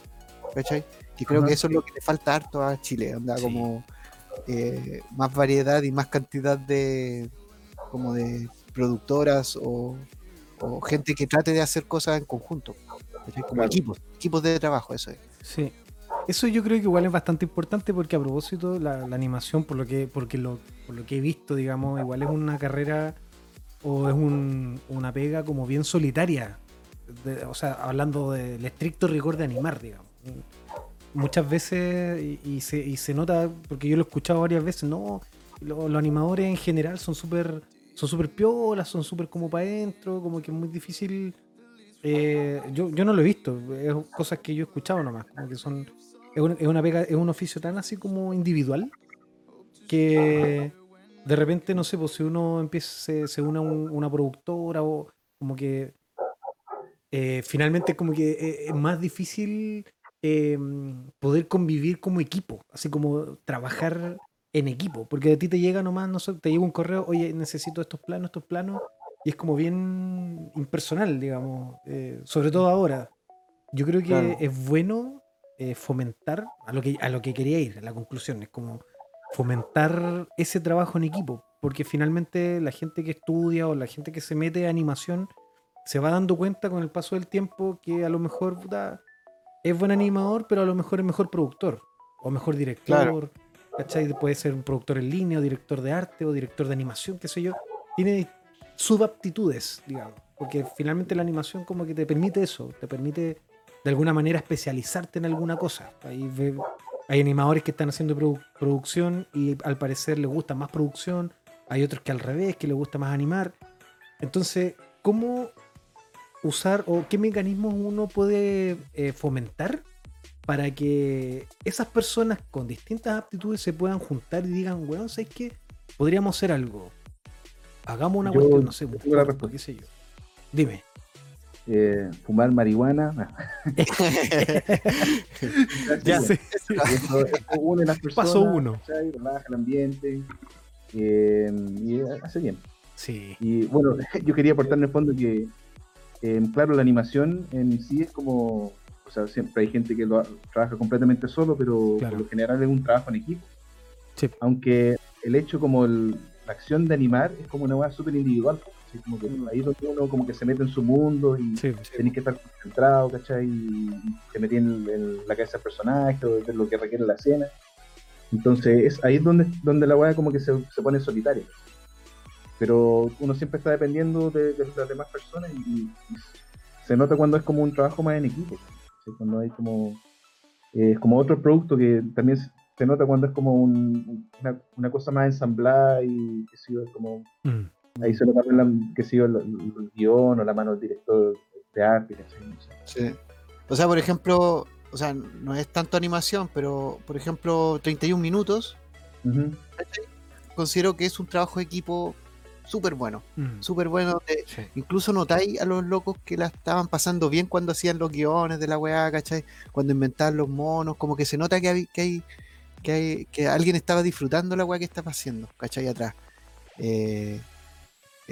¿cachai? Que creo Ajá. que eso es lo que le falta harto a Chile, anda Sí. como eh, más variedad y más cantidad de como de productoras o, o gente que trate de hacer cosas en conjunto, ¿cachai? como Claro. equipos, equipos de trabajo, eso es. Sí. Eso yo creo que igual es bastante importante porque a propósito la, animación, por lo que, porque lo, por lo que he visto, digamos, igual es una carrera o es un- una pega como bien solitaria. O sea, hablando del estricto rigor de animar, digamos. Muchas veces, y, se, y se nota, porque yo lo he escuchado varias veces, no, lo- los animadores en general son súper son súper piolas, son súper como para adentro, como que es muy difícil. eh, yo, yo no lo he visto, es cosas que yo he escuchado nomás, como que son. Es, un- es una pega, es un oficio tan así como individual que de repente, no sé, pues si uno empieza, se, se une a un- una productora o como que eh, finalmente como que eh, es más difícil eh, poder convivir como equipo, así como trabajar en equipo, porque a ti te llega nomás, no sé, te llega un correo, oye, necesito estos planos, estos planos, y es como bien impersonal, digamos, eh, sobre todo ahora. Yo creo que Claro. es bueno eh, fomentar a lo, que, a lo que quería ir, a la conclusión, es como fomentar ese trabajo en equipo, porque finalmente la gente que estudia o la gente que se mete a animación se va dando cuenta con el paso del tiempo que a lo mejor puta, es buen animador, pero a lo mejor es mejor productor o mejor director. ¿cachai? Puede ser un productor en línea, o director de arte, o director de animación, qué sé yo. Tiene subaptitudes, digamos. Porque finalmente la animación como que te permite eso, te permite de alguna manera especializarte en alguna cosa. Hay, ve- hay animadores que están haciendo produ- producción y al parecer les gusta más producción, hay otros que al revés, que les gusta más animar. Entonces, ¿cómo usar o qué mecanismos uno puede eh, fomentar para que esas personas con distintas aptitudes se puedan juntar y digan, weón, ¿sabes qué? Podríamos hacer algo. Hagamos una Yo cuestión, no sé, un qué sé yo. Dime. Eh, fumar marihuana. Ya sé. Eso, eso une las personas. Paso uno. el ambiente. eh, y hace bien. Sí. Y bueno, yo quería aportar en el fondo que, eh, claro, la animación en sí es como, o sea, siempre hay gente que lo trabaja completamente solo, pero Claro. por lo general es un trabajo en equipo. Sí. Aunque el hecho como el- la acción de animar es como una cosa súper individual, ¿sí? como que ahí es donde uno como que se mete en su mundo y Sí. tenés que estar concentrado, ¿cachai? Y te metí en, en la cabeza del personaje o de lo que requiere la escena. Entonces, es ahí es donde, donde la weá como que se, se pone solitaria. Pero uno siempre está dependiendo de, de las demás personas y, y se nota cuando es como un trabajo más en equipo. ¿sí? Cuando hay como, eh, como otro producto que también se- nota cuando es como un- una, una cosa más ensamblada y que como Mm. Ahí también la, que sé yo, el, el guion o la mano del director de arte. Sí. O sea, por ejemplo, o sea, no es tanto animación, pero por ejemplo, 31 minutos, Ujú. ¿cachai? considero que es un trabajo de equipo súper bueno, súper bueno. donde Sí. incluso notáis a los locos que la estaban pasando bien cuando hacían los guiones de la weá, ¿cachai? Cuando inventaban los monos, como que se nota que hay, que hay, que hay, que alguien estaba disfrutando la weá que estaba haciendo, ¿cachai? Atrás. Eh,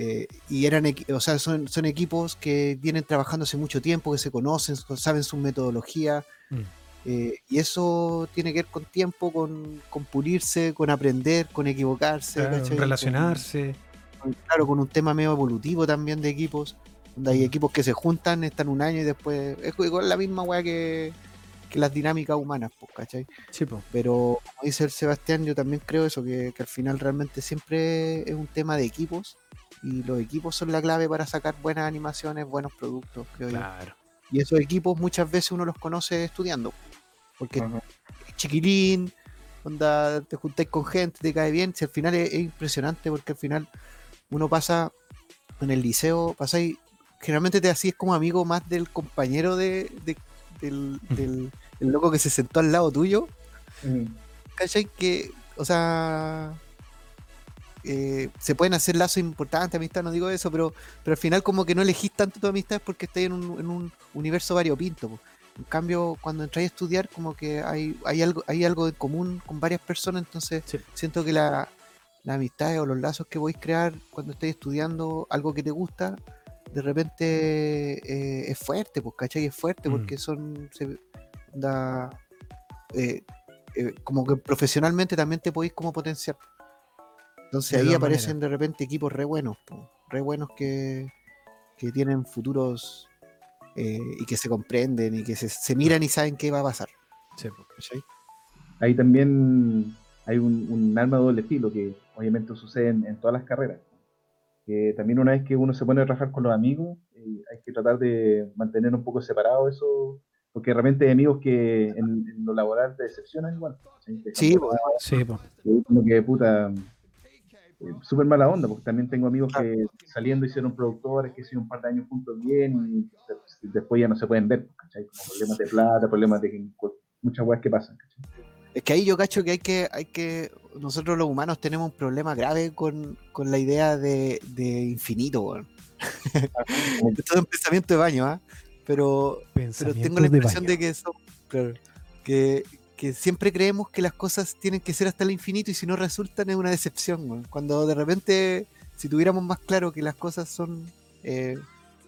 eh, y eran, o sea, son, son equipos que vienen trabajando hace mucho tiempo, que se conocen, saben su metodología, Mm. eh, y eso tiene que ver con tiempo, con, con pulirse, con aprender, con equivocarse, Claro, ¿cachai? Con- relacionarse. con- claro, con un tema medio evolutivo también de equipos, donde hay equipos que se juntan, están un año y después es igual la misma weá que, que las dinámicas humanas, pues, ¿cachai? Sí, po. Pero como dice el Sebastián, yo también creo eso, que, que al final realmente siempre es un tema de equipos y los equipos son la clave para sacar buenas animaciones, buenos productos, creo yo. Claro. Y esos equipos muchas veces uno los conoce estudiando, porque Ajá. chiquilín, onda, te juntáis con gente, te cae bien. Si al final es, es impresionante porque al final uno pasa en el liceo, pasáis, generalmente te hacías como amigo más del compañero de, de- del, del- el loco que se sentó al lado tuyo. ¿cachai? Que, o sea, eh, se pueden hacer lazos importantes, amistad, no digo eso, pero, pero al final como que no elegís tanto tu amistad porque estás en un, en un universo variopinto. po. En cambio, cuando entras a estudiar, como que hay, hay algo, hay algo en común con varias personas, entonces Sí. siento que la, las amistades o los lazos que podéis crear cuando estés estudiando algo que te gusta, de repente eh, es fuerte, pues, ¿cachai? Es fuerte Mm. porque son. se- da, eh, eh, como que profesionalmente también te podéis como potenciar. Entonces De ahí aparecen de repente equipos re buenos, po, re buenos que, que tienen futuros eh, y que se comprenden y que se, se miran y saben qué va a pasar. Sí. Ahí también hay un, un arma de doble filo que obviamente sucede en, en todas las carreras. Que también una vez que uno se pone a trabajar con los amigos, eh, hay que tratar de mantener un poco separado eso, porque realmente hay amigos que en, en lo laboral te decepcionan igual. ¿sí? Sí, pues, Sí, po. Como que puta eh, súper mala onda porque también tengo amigos que saliendo hicieron productores que hicieron un par de años juntos bien y de- después ya no se pueden ver ¿cachai? como problemas de plata problemas de que- muchas weas que pasan ¿cachai? Es que ahí yo cacho que hay que, hay que, nosotros los humanos tenemos un problema grave con, con la idea de, de infinito, weón. Esto es un pensamiento de baño, ¿ah? Pero, pero tengo la de impresión de que eso, claro, que, que siempre creemos que las cosas tienen que ser hasta el infinito y si no resultan es una decepción. Cuando de repente, si tuviéramos más claro que las cosas son, eh,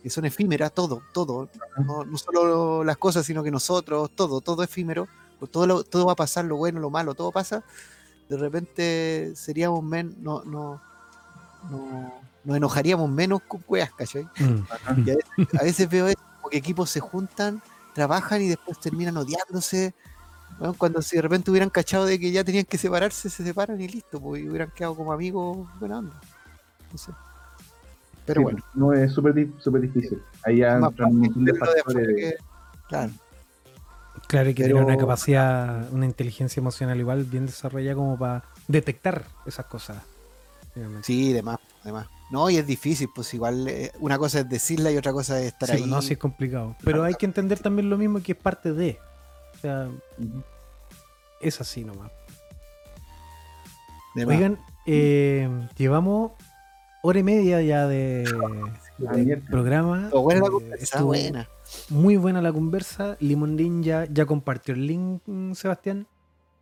que son efímeras, todo, todo, no, no solo las cosas, sino que nosotros, todo, todo efímero, pues todo, lo- todo va a pasar, lo bueno, lo malo, todo pasa, de repente seríamos menos, no, no, no, nos enojaríamos menos con weas, ¿cachai? Mm. Y a veces, a veces veo eso, como que equipos se juntan, trabajan y después terminan odiándose. Bueno, cuando si de repente hubieran cachado de que ya tenían que separarse, se separan y listo, pues, y hubieran quedado como amigos buena onda. No sé. Pero Sí, bueno, no es súper di- súper difícil ahí ya entran un montón de factores que- claro, Claro, hay que Pero- tener una capacidad, una inteligencia emocional igual bien desarrollada como para detectar esas cosas. finalmente. sí, demás, demás. No, y es difícil, pues igual eh, una cosa es decirla y otra cosa es estar Sí, ahí. pues, no, sí es complicado. Pero hay que entender también lo mismo que es parte de. O sea. Es así nomás. demás. Oigan, eh, llevamos hora y media ya de, de programa. Buena la Eh, buena. Muy buena la conversa. Limon Ninja ya compartió el link, mm, Sebastián.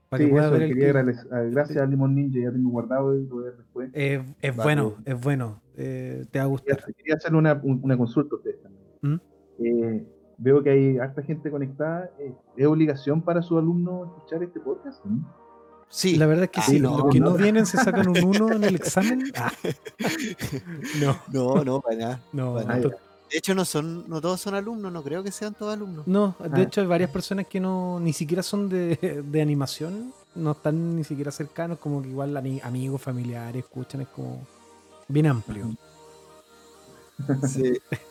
Para Sí, que pueda eso, ver el quería agradecer- ah, gracias a Limon Ninja ya tengo guardado y lo voy a ver después Eh, es Vale. bueno, es bueno. Eh, te va a Quería, gustar. quería hacerle una, un- una consulta a ustedes también. ¿Mm? Eh, veo que hay harta gente conectada. eh, ¿Es obligación para sus alumnos escuchar este podcast? ¿Mm? Sí, La verdad es que Ah, sí, no, los que no no. vienen se sacan un 1 en el examen. Ah. No, no, no, para nada. no. De hecho, no son, no todos son alumnos, no creo que sean todos alumnos. no, de Ah. hecho hay varias personas que no ni siquiera son de, de animación, no están ni siquiera cercanos, como que igual amigos, familiares, escuchan, es como bien amplio. Sí.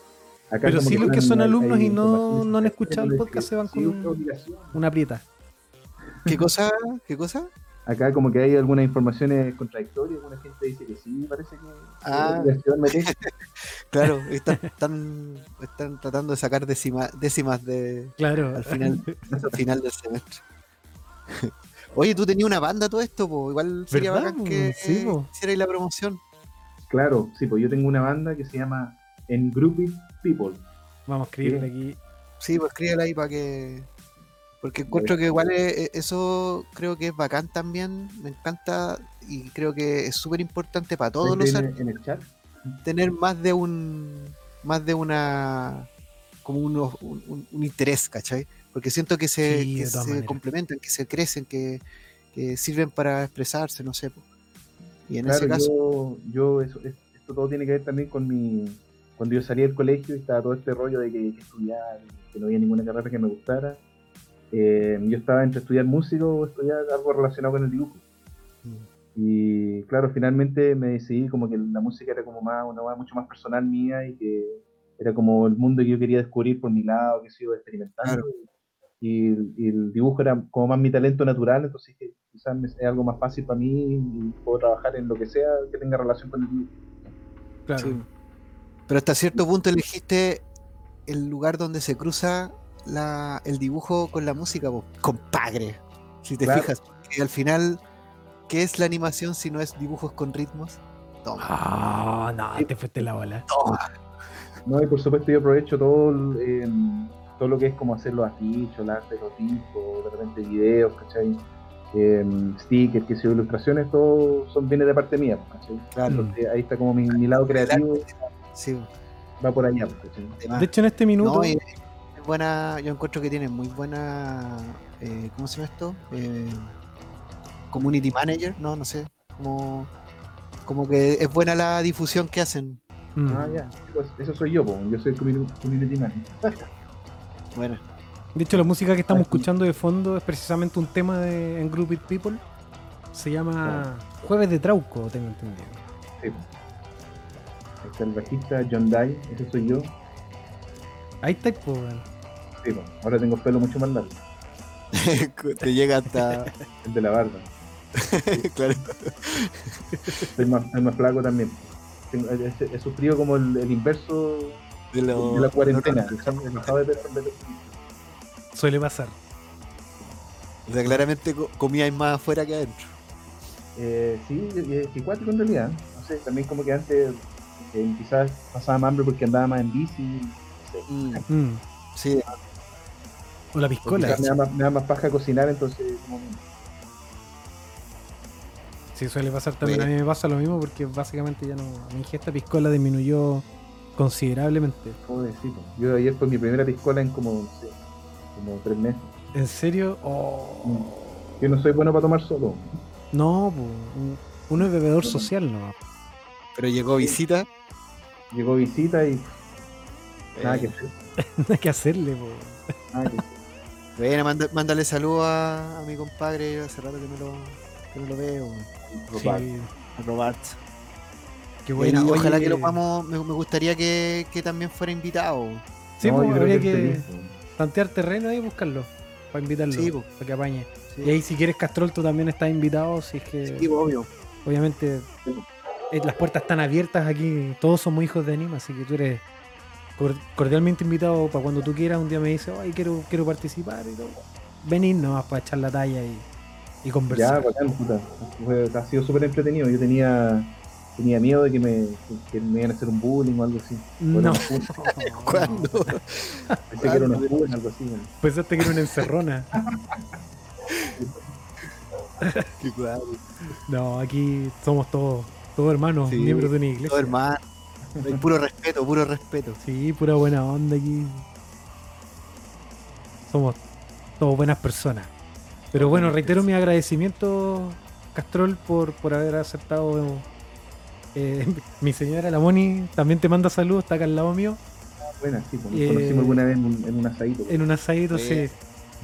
Acá Pero sí los que son alumnos hay y no- no han escuchado el podcast se van con-. Una prieta. ¿Qué cosa? ¿Qué cosa? Acá como que hay algunas informaciones contradictorias, alguna gente dice que sí, parece que Ah. Claro, están, están, están tratando de sacar décima- décimas de, Claro. al final, al final del semestre. Oye, tú tenías una banda todo esto, po. igual sería ¿Verdad, bacán que Sí, po. hicierais la promoción. Claro, sí, pues yo tengo una banda que se llama Engrouped People. Vamos a escribirle aquí. Sí, pues escríbela ahí para que. Porque encuentro que igual es- es- eso creo que es bacán también, me encanta y creo que es súper importante para todos los en, en el chat. tener más de un más de una como uno- un, un- un interés, ¿cachai? Porque siento que se, Sí, que se maneras. complementan, que se crecen, que, que sirven para expresarse, no sé. Y en Claro, ese caso, yo, yo eso, es- esto todo tiene que ver también con mi... Cuando yo salí del colegio y estaba todo este rollo de que, que estudiar, que no había ninguna carrera que me gustara, eh, yo estaba entre estudiar música o estudiar algo relacionado con el dibujo. Y claro, finalmente me decidí como que la música era como más, una cosa mucho más personal mía y que era como el mundo que yo quería descubrir por mi lado, que sigo experimentando. Claro. Y, y el dibujo era como más mi talento natural, entonces que quizás me- es algo más fácil para mí y puedo trabajar en lo que sea que tenga relación con el dibujo. Claro. sí. Pero hasta cierto punto elegiste el lugar donde se cruza la, el dibujo con la música, po. compadre. Si te Claro. fijas, al final, ¿qué es la animación si no es dibujos con ritmos? Toma. Ah, no, te fuiste la bola. toma. No, y por supuesto yo aprovecho todo, el, em, todo lo que es como hacer los afiches, el arte, los discos, de repente videos, ¿cachai? Em, stickers, que ilustraciones, todo son viene de parte mía, ¿cachai? Claro. Entonces, ahí está como mi, mi lado creativo, Sí, va por allá, además. De hecho, en este minuto. No, es buena, yo encuentro que tienen muy buena, eh, ¿cómo se llama esto? Eh, community manager, no, no sé, como, como que es buena la difusión que hacen. mm, Ah, ya, pues, eso soy yo, po, yo soy community, community manager. Bueno, De hecho, la música que estamos escuchando de fondo es precisamente un tema de en Group It People. Se llama Jueves de Trauco, tengo entendido. Sí. Está el bajista John Dye, ese soy yo. Ahí está, weón. Sí, po. ahora tengo pelo mucho más largo, Te llega hasta. el de la barba. claro. Soy más, soy más flaco también. Tengo- he, he- he sufrido como el, el inverso De, lo- de la cuarentena. lo- He bajado de peso de- Suele pasar. O sea, claramente co- comíais más afuera que adentro. Eh, sí, que cuático en realidad. No sé, también como que antes eh, quizás pasaba más hambre porque andaba más en bici. No sé. Mm, Mm. Sí, O la piscola. me, da más, me da más paja cocinar, entonces como, Sí, suele pasar también. A mí me pasa lo mismo porque básicamente ya no. Mi ingesta piscola disminuyó considerablemente. joder, sí, po. Yo ayer fue mi primera piscola en como, no sé, como tres meses. ¿En serio? Oh. Yo no soy bueno para tomar solo. No, po. uno es bebedor social, ¿no? pero llegó visita. Llegó visita y nada eh, que hacer. No hay que hacerle, po. Nada que hacer. Bueno, manda- mándale saludos a, a mi compadre. yo Hace rato que no lo, que no lo veo. Robar. Sí, A Robert. qué Bueno, bueno. ojalá Oye, que lo podamos. Me, me gustaría que, que también fuera invitado. Sí, No, creo habría que que tantear terreno y buscarlo. Para invitarlo. Sí, para que apañe. Sí. Y ahí, si quieres, Castrol, tú también estás invitado. Si es que, Sí, obvio. obviamente, eh, las puertas están abiertas aquí. Todos somos hijos de anima, así que tú eres cor- cordialmente invitado para cuando tú quieras. Un día me dices, ay, quiero, quiero participar y todo. Venir nomás para echar la talla y, y Ya, conversar. bacán, puta. Fue- ha sido súper entretenido. Yo tenía tenía miedo de que me, que me iban a hacer un bullying o algo así. No. ¿Cuándo? Pensé que era una bullying, algo así. bueno. Pensaste que era una encerrona. Qué cuadro. No, aquí somos todos, todos hermanos, Sí, miembros de una iglesia. Todo hermano. Hay Puro respeto, puro respeto. Sí, pura buena onda aquí. Somos todos buenas personas. Pero bueno, reitero mi agradecimiento, Castrol, por, por haber aceptado. eh, mi señora, la Moni, también te manda saludos, está acá al lado mío. Buena, sí, pues, nos Eh, conocimos alguna vez en un, en un asadito. En un asadito, Sí. sí.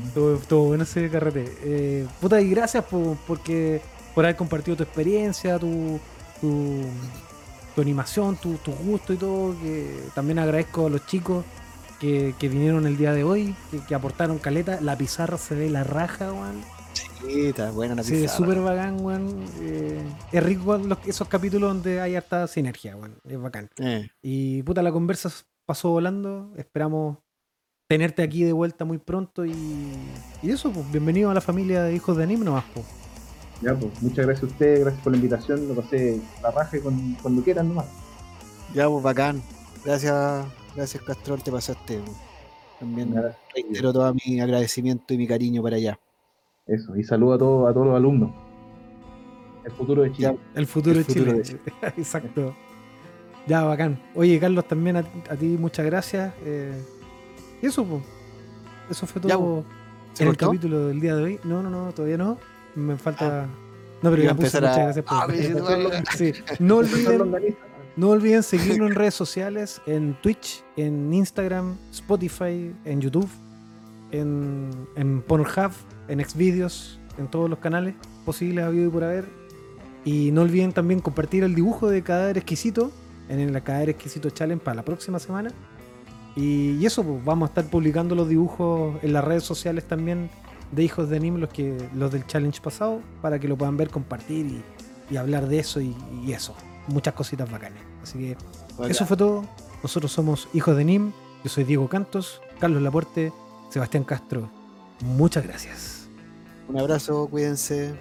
Estuvo, estuvo bueno ese carrete. Eh, puta, y gracias por, porque, por haber compartido tu experiencia, tu, tu, tu animación, tu, tu gusto y todo. Que también agradezco a los chicos que, que vinieron el día de hoy, que, que aportaron caleta. La pizarra se ve la raja, weón. Sí, está buena la Se ve pizarra. súper bacán, weón. Eh, es rico los- esos capítulos donde hay harta sinergia, weón. Es bacán. Eh, Y puta, la conversa pasó volando. Esperamos tenerte aquí de vuelta muy pronto. Y, y eso, pues, bienvenido a la familia de hijos de anime nomás, pues. Ya, pues, muchas gracias a ustedes, gracias por la invitación. Lo pasé la raja y con- cuando quieran nomás. ya, pues bacán. Gracias, gracias Castrol, te pasaste. pues. También reitero todo mi agradecimiento y mi cariño para allá. Eso, y saludo a todos, a todos los alumnos. El futuro de Chile. El futuro El de futuro Chile. Exacto. Ya, bacán. Oye, Carlos, también a, a ti muchas gracias. eh, y eso, pues. Eso fue todo Ya, pues. ¿Se en el cortó? capítulo del día de hoy. No, no, no, todavía no. Me falta. no, pero ya puse muchas gracias por Ah. No olviden. No olviden seguirnos en redes sociales, en Twitch, en Instagram, Spotify, en YouTube, en, en Pornhub, en Xvideos, en todos los canales posibles habido y por haber. Y no olviden también compartir el dibujo de Cadáver Exquisito en el Cadáver Exquisito Challenge para la próxima semana. Y, y eso, pues, vamos a estar publicando los dibujos en las redes sociales también de Hijos de Anime, los, que, los del challenge pasado, para que lo puedan ver, compartir y, y hablar de eso y, y eso. Muchas cositas bacanas. Así que eso fue todo. Nosotros somos Hijos de NIM. Yo soy Diego Cantos, Carlos Laporte, Sebastián Castro. Muchas gracias. Un abrazo, cuídense.